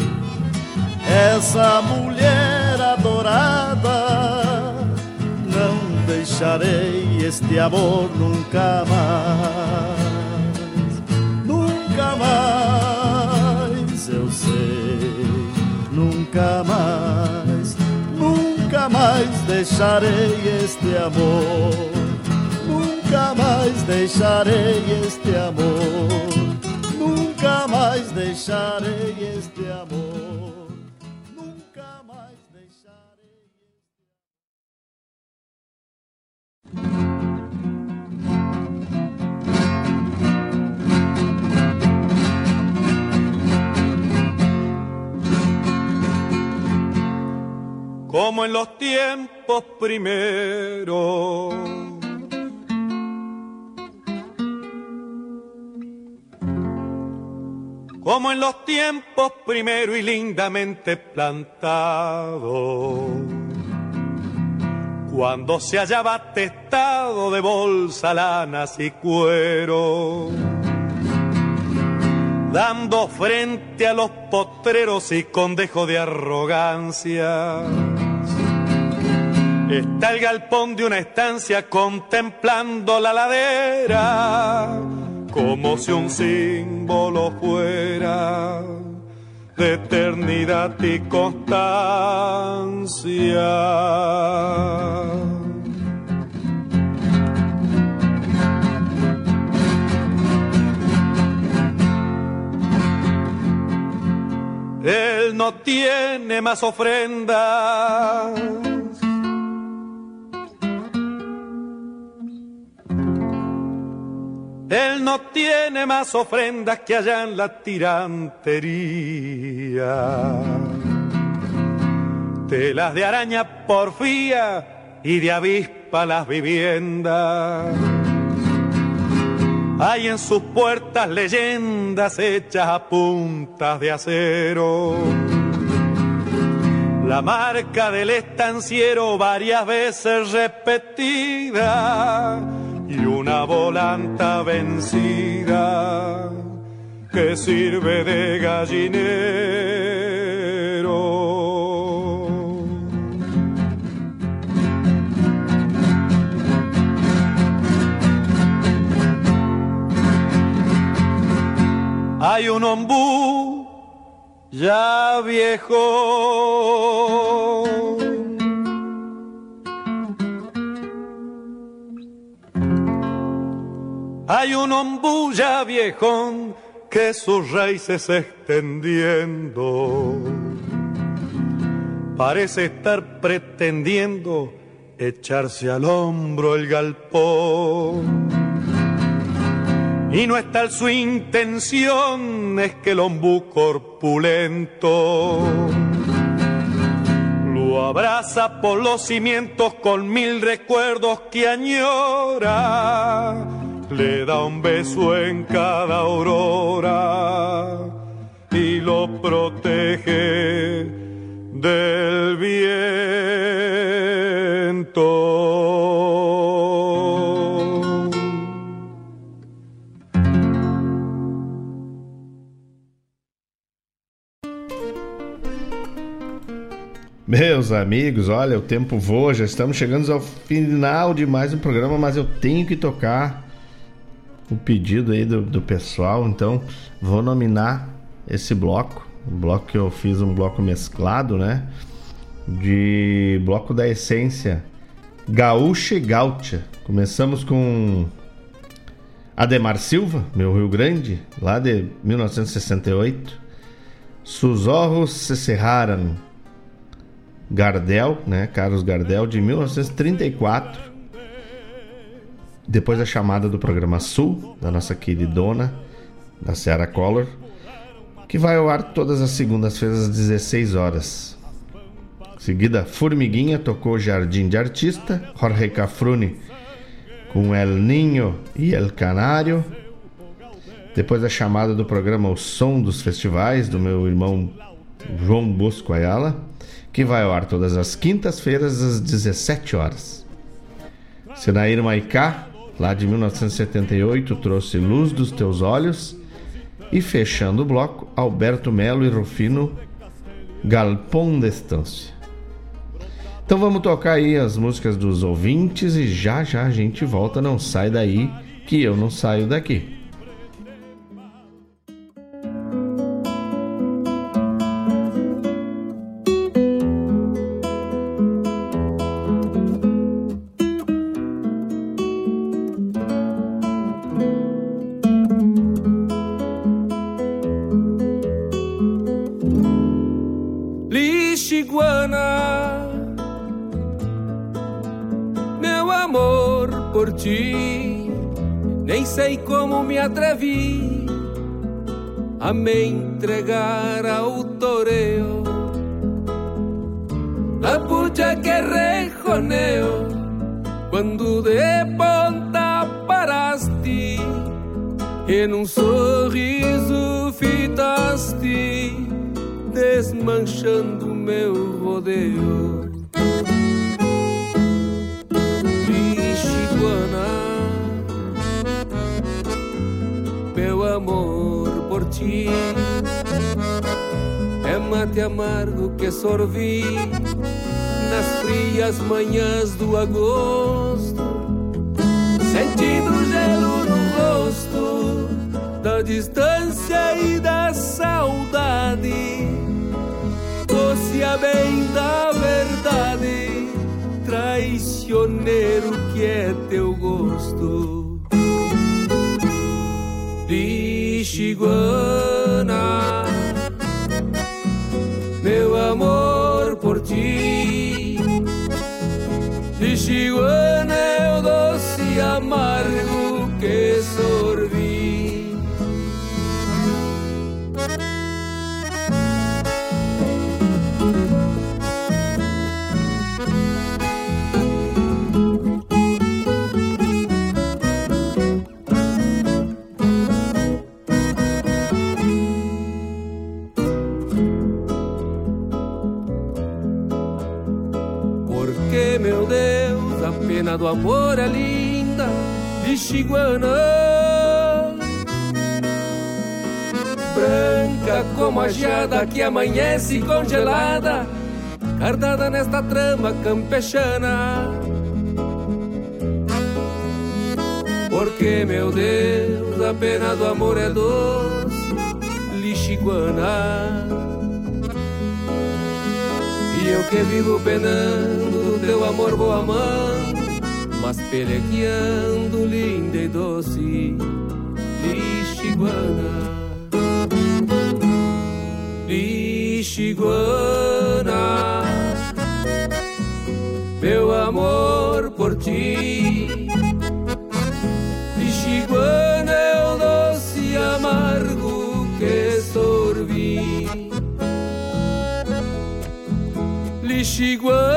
Essa mulher adorada, não deixarei este amor nunca mais, nunca mais. Eu sei nunca mais, nunca mais deixarei este amor, nunca mais deixarei este amor, nunca mais deixarei este amor, como en los tiempos primeros. Como en los tiempos primero y lindamente plantado, cuando se hallaba testado de bolsa, lanas y cuero. dando frente a los potreros y con dejo de arrogancia. Está el galpón de una estancia contemplando la ladera, como si un símbolo fuera de eternidad y constancia. Él no tiene más ofrendas. Él no tiene más ofrendas que allá en la tirantería. Telas de araña porfía y de avispa las viviendas hay en sus puertas leyendas hechas a puntas de acero. La marca del estanciero varias veces repetida y una volanta vencida que sirve de gallinero. hay un ombú ya viejo. Hay un ombú ya viejón que sus raíces extendiendo parece estar pretendiendo echarse al hombro el galpón. Y no es tal su intención, es que el ombú corpulento lo abraza por los cimientos con mil recuerdos que añora, le da un beso en cada aurora y lo protege del viento. Meus amigos, olha, o tempo voa, já estamos chegando ao final de mais um programa, mas eu tenho que tocar o pedido aí do, do pessoal, então vou nominar esse bloco, o bloco que eu fiz um bloco mesclado, né? De bloco da essência Gaúcha e Gaúcha. Começamos com Ademar Silva, meu Rio Grande, lá de 1968. Sus ojos se cerraram Gardel, né? Carlos Gardel, de 1934. Depois da chamada do programa Sul, da nossa queridona, da Sarah Collor, que vai ao ar todas as segundas-feiras às 16 horas. Em seguida, Formiguinha tocou Jardim de Artista, Jorge Cafrune com El Ninho e El Canário. Depois da chamada do programa O Som dos Festivais, do meu irmão João Bosco Ayala que vai ao ar todas as quintas-feiras às 17 horas. Senair Maicá, lá de 1978, trouxe Luz dos Teus Olhos. E fechando o bloco, Alberto Melo e Rufino, Galpão de Estância. Então vamos tocar aí as músicas dos ouvintes e já já a gente volta. Não sai daí, que eu não saio daqui. Manhãs do agosto, amanhece congelada, cardada nesta trama campechana. Porque, meu Deus, a pena do amor é doce, Lixiguana. E eu que vivo penando, teu amor vou amando, mas pelegueando, linda e doce, lixiguana. Lixiguana, meu amor por ti. Lixiguana é o doce amargo que sorvi. Lixiguana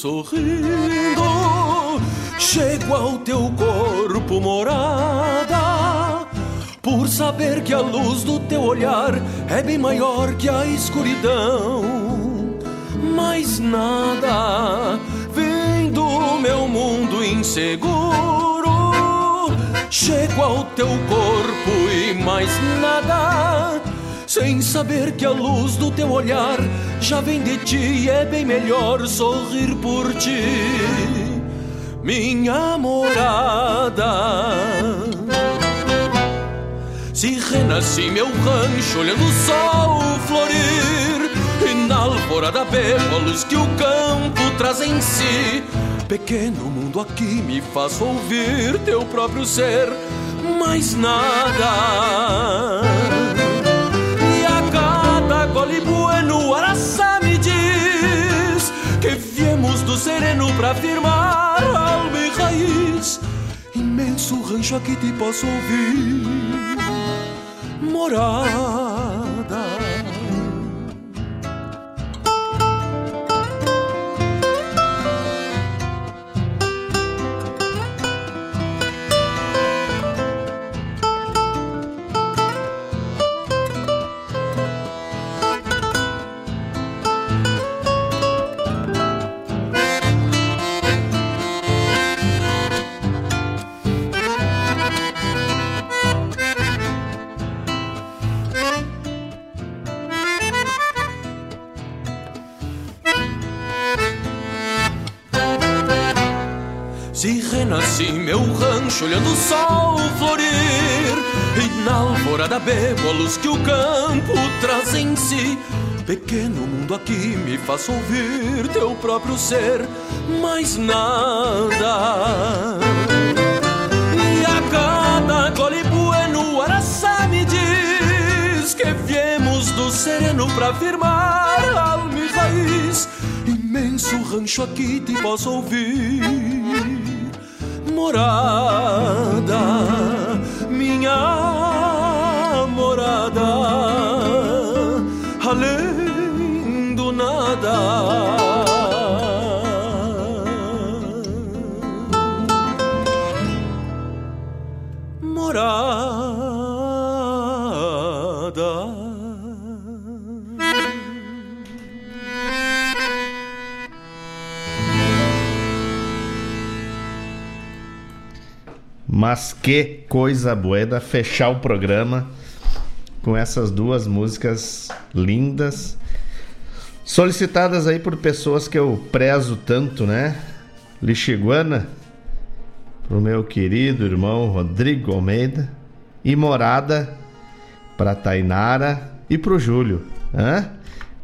sorrindo, chego ao teu corpo morada, por saber que a luz do teu olhar é bem maior que a escuridão. Mais nada vem do meu mundo inseguro, chego ao teu corpo e mais nada. Sem saber que a luz do teu olhar já vem de ti é bem melhor sorrir por ti, minha morada. Se renasci meu rancho olhando o sol florir E na alvorada bebo a luz que o campo traz em si Pequeno mundo aqui me faz ouvir teu próprio ser Mais nada Imenso rancho aqui te posso ouvir morada. Nasci meu rancho olhando o sol florir. E na alvorada bebo a luz que o campo traz em si. Pequeno mundo aqui me faça ouvir teu próprio ser Mais nada. E a cada gole bueno Araçá me diz Que viemos do sereno pra firmar alma e raiz. Imenso rancho aqui te posso ouvir Morada, minha morada Além Mas que coisa boa fechar o programa com essas duas músicas lindas, solicitadas aí por pessoas que eu prezo tanto, né? Lixiguana, pro meu querido irmão Rodrigo Almeida, e Morada para Tainara e pro Júlio. Hã?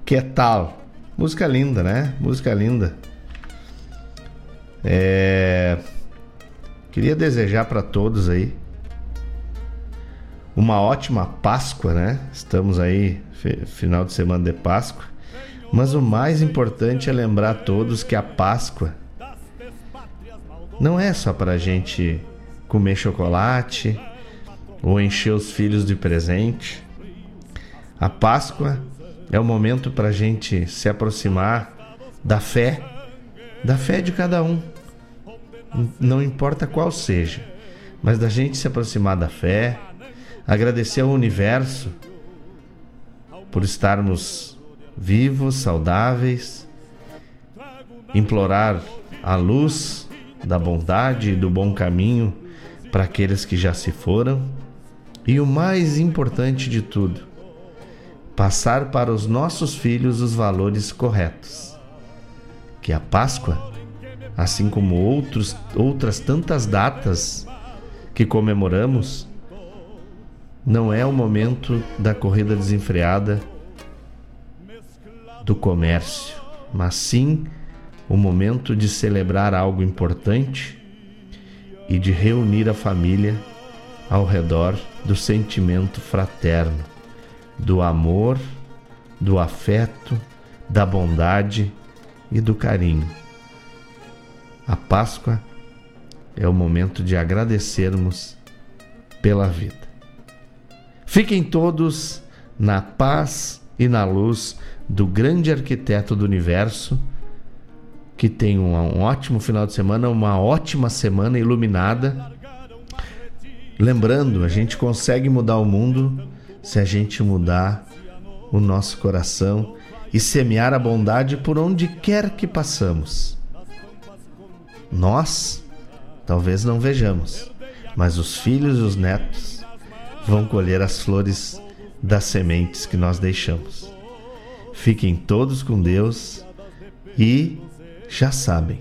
Que tal? Música linda, né? Música linda. É... Queria desejar para todos aí uma ótima Páscoa, né? Estamos aí final de semana de Páscoa. Mas o mais importante é lembrar a todos que a Páscoa não é só para a gente comer chocolate ou encher os filhos de presente. A Páscoa é o momento para a gente se aproximar da fé, da fé de cada um não importa qual seja, mas da gente se aproximar da fé, agradecer ao universo por estarmos vivos, saudáveis, implorar a luz da bondade e do bom caminho para aqueles que já se foram e o mais importante de tudo, passar para os nossos filhos os valores corretos. Que a Páscoa assim como outros, outras tantas datas que comemoramos, não é o momento da corrida desenfreada do comércio, mas sim o momento de celebrar algo importante e de reunir a família ao redor do sentimento fraterno, do amor, do afeto, da bondade e do carinho. A Páscoa é o momento de agradecermos pela vida. Fiquem todos na paz e na luz do grande arquiteto do universo. Que tenham um ótimo final de semana, uma ótima semana iluminada. Lembrando, a gente consegue mudar o mundo se a gente mudar o nosso coração e semear a bondade por onde quer que passamos. Nós talvez não vejamos, mas os filhos e os netos vão colher as flores das sementes que nós deixamos. Fiquem todos com Deus e já sabem,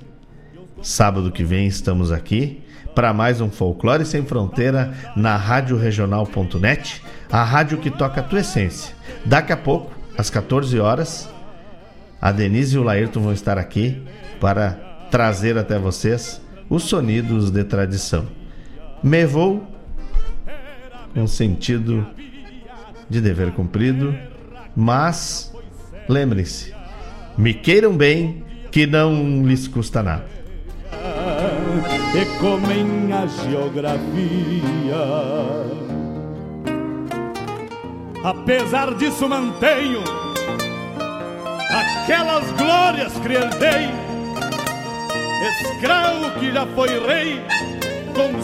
sábado que vem estamos aqui para mais um Folclore Sem Fronteira na Rádio Regional.net, a rádio que toca a tua essência. Daqui a pouco, às 14 horas, a Denise e o Laírton vão estar aqui para trazer até vocês os sonidos de tradição. Me vou com sentido de dever cumprido, mas lembrem-se, me queiram bem, que não lhes custa nada. E comem a geografia, apesar disso mantenho aquelas glórias que herdei escravo que já foi rei, com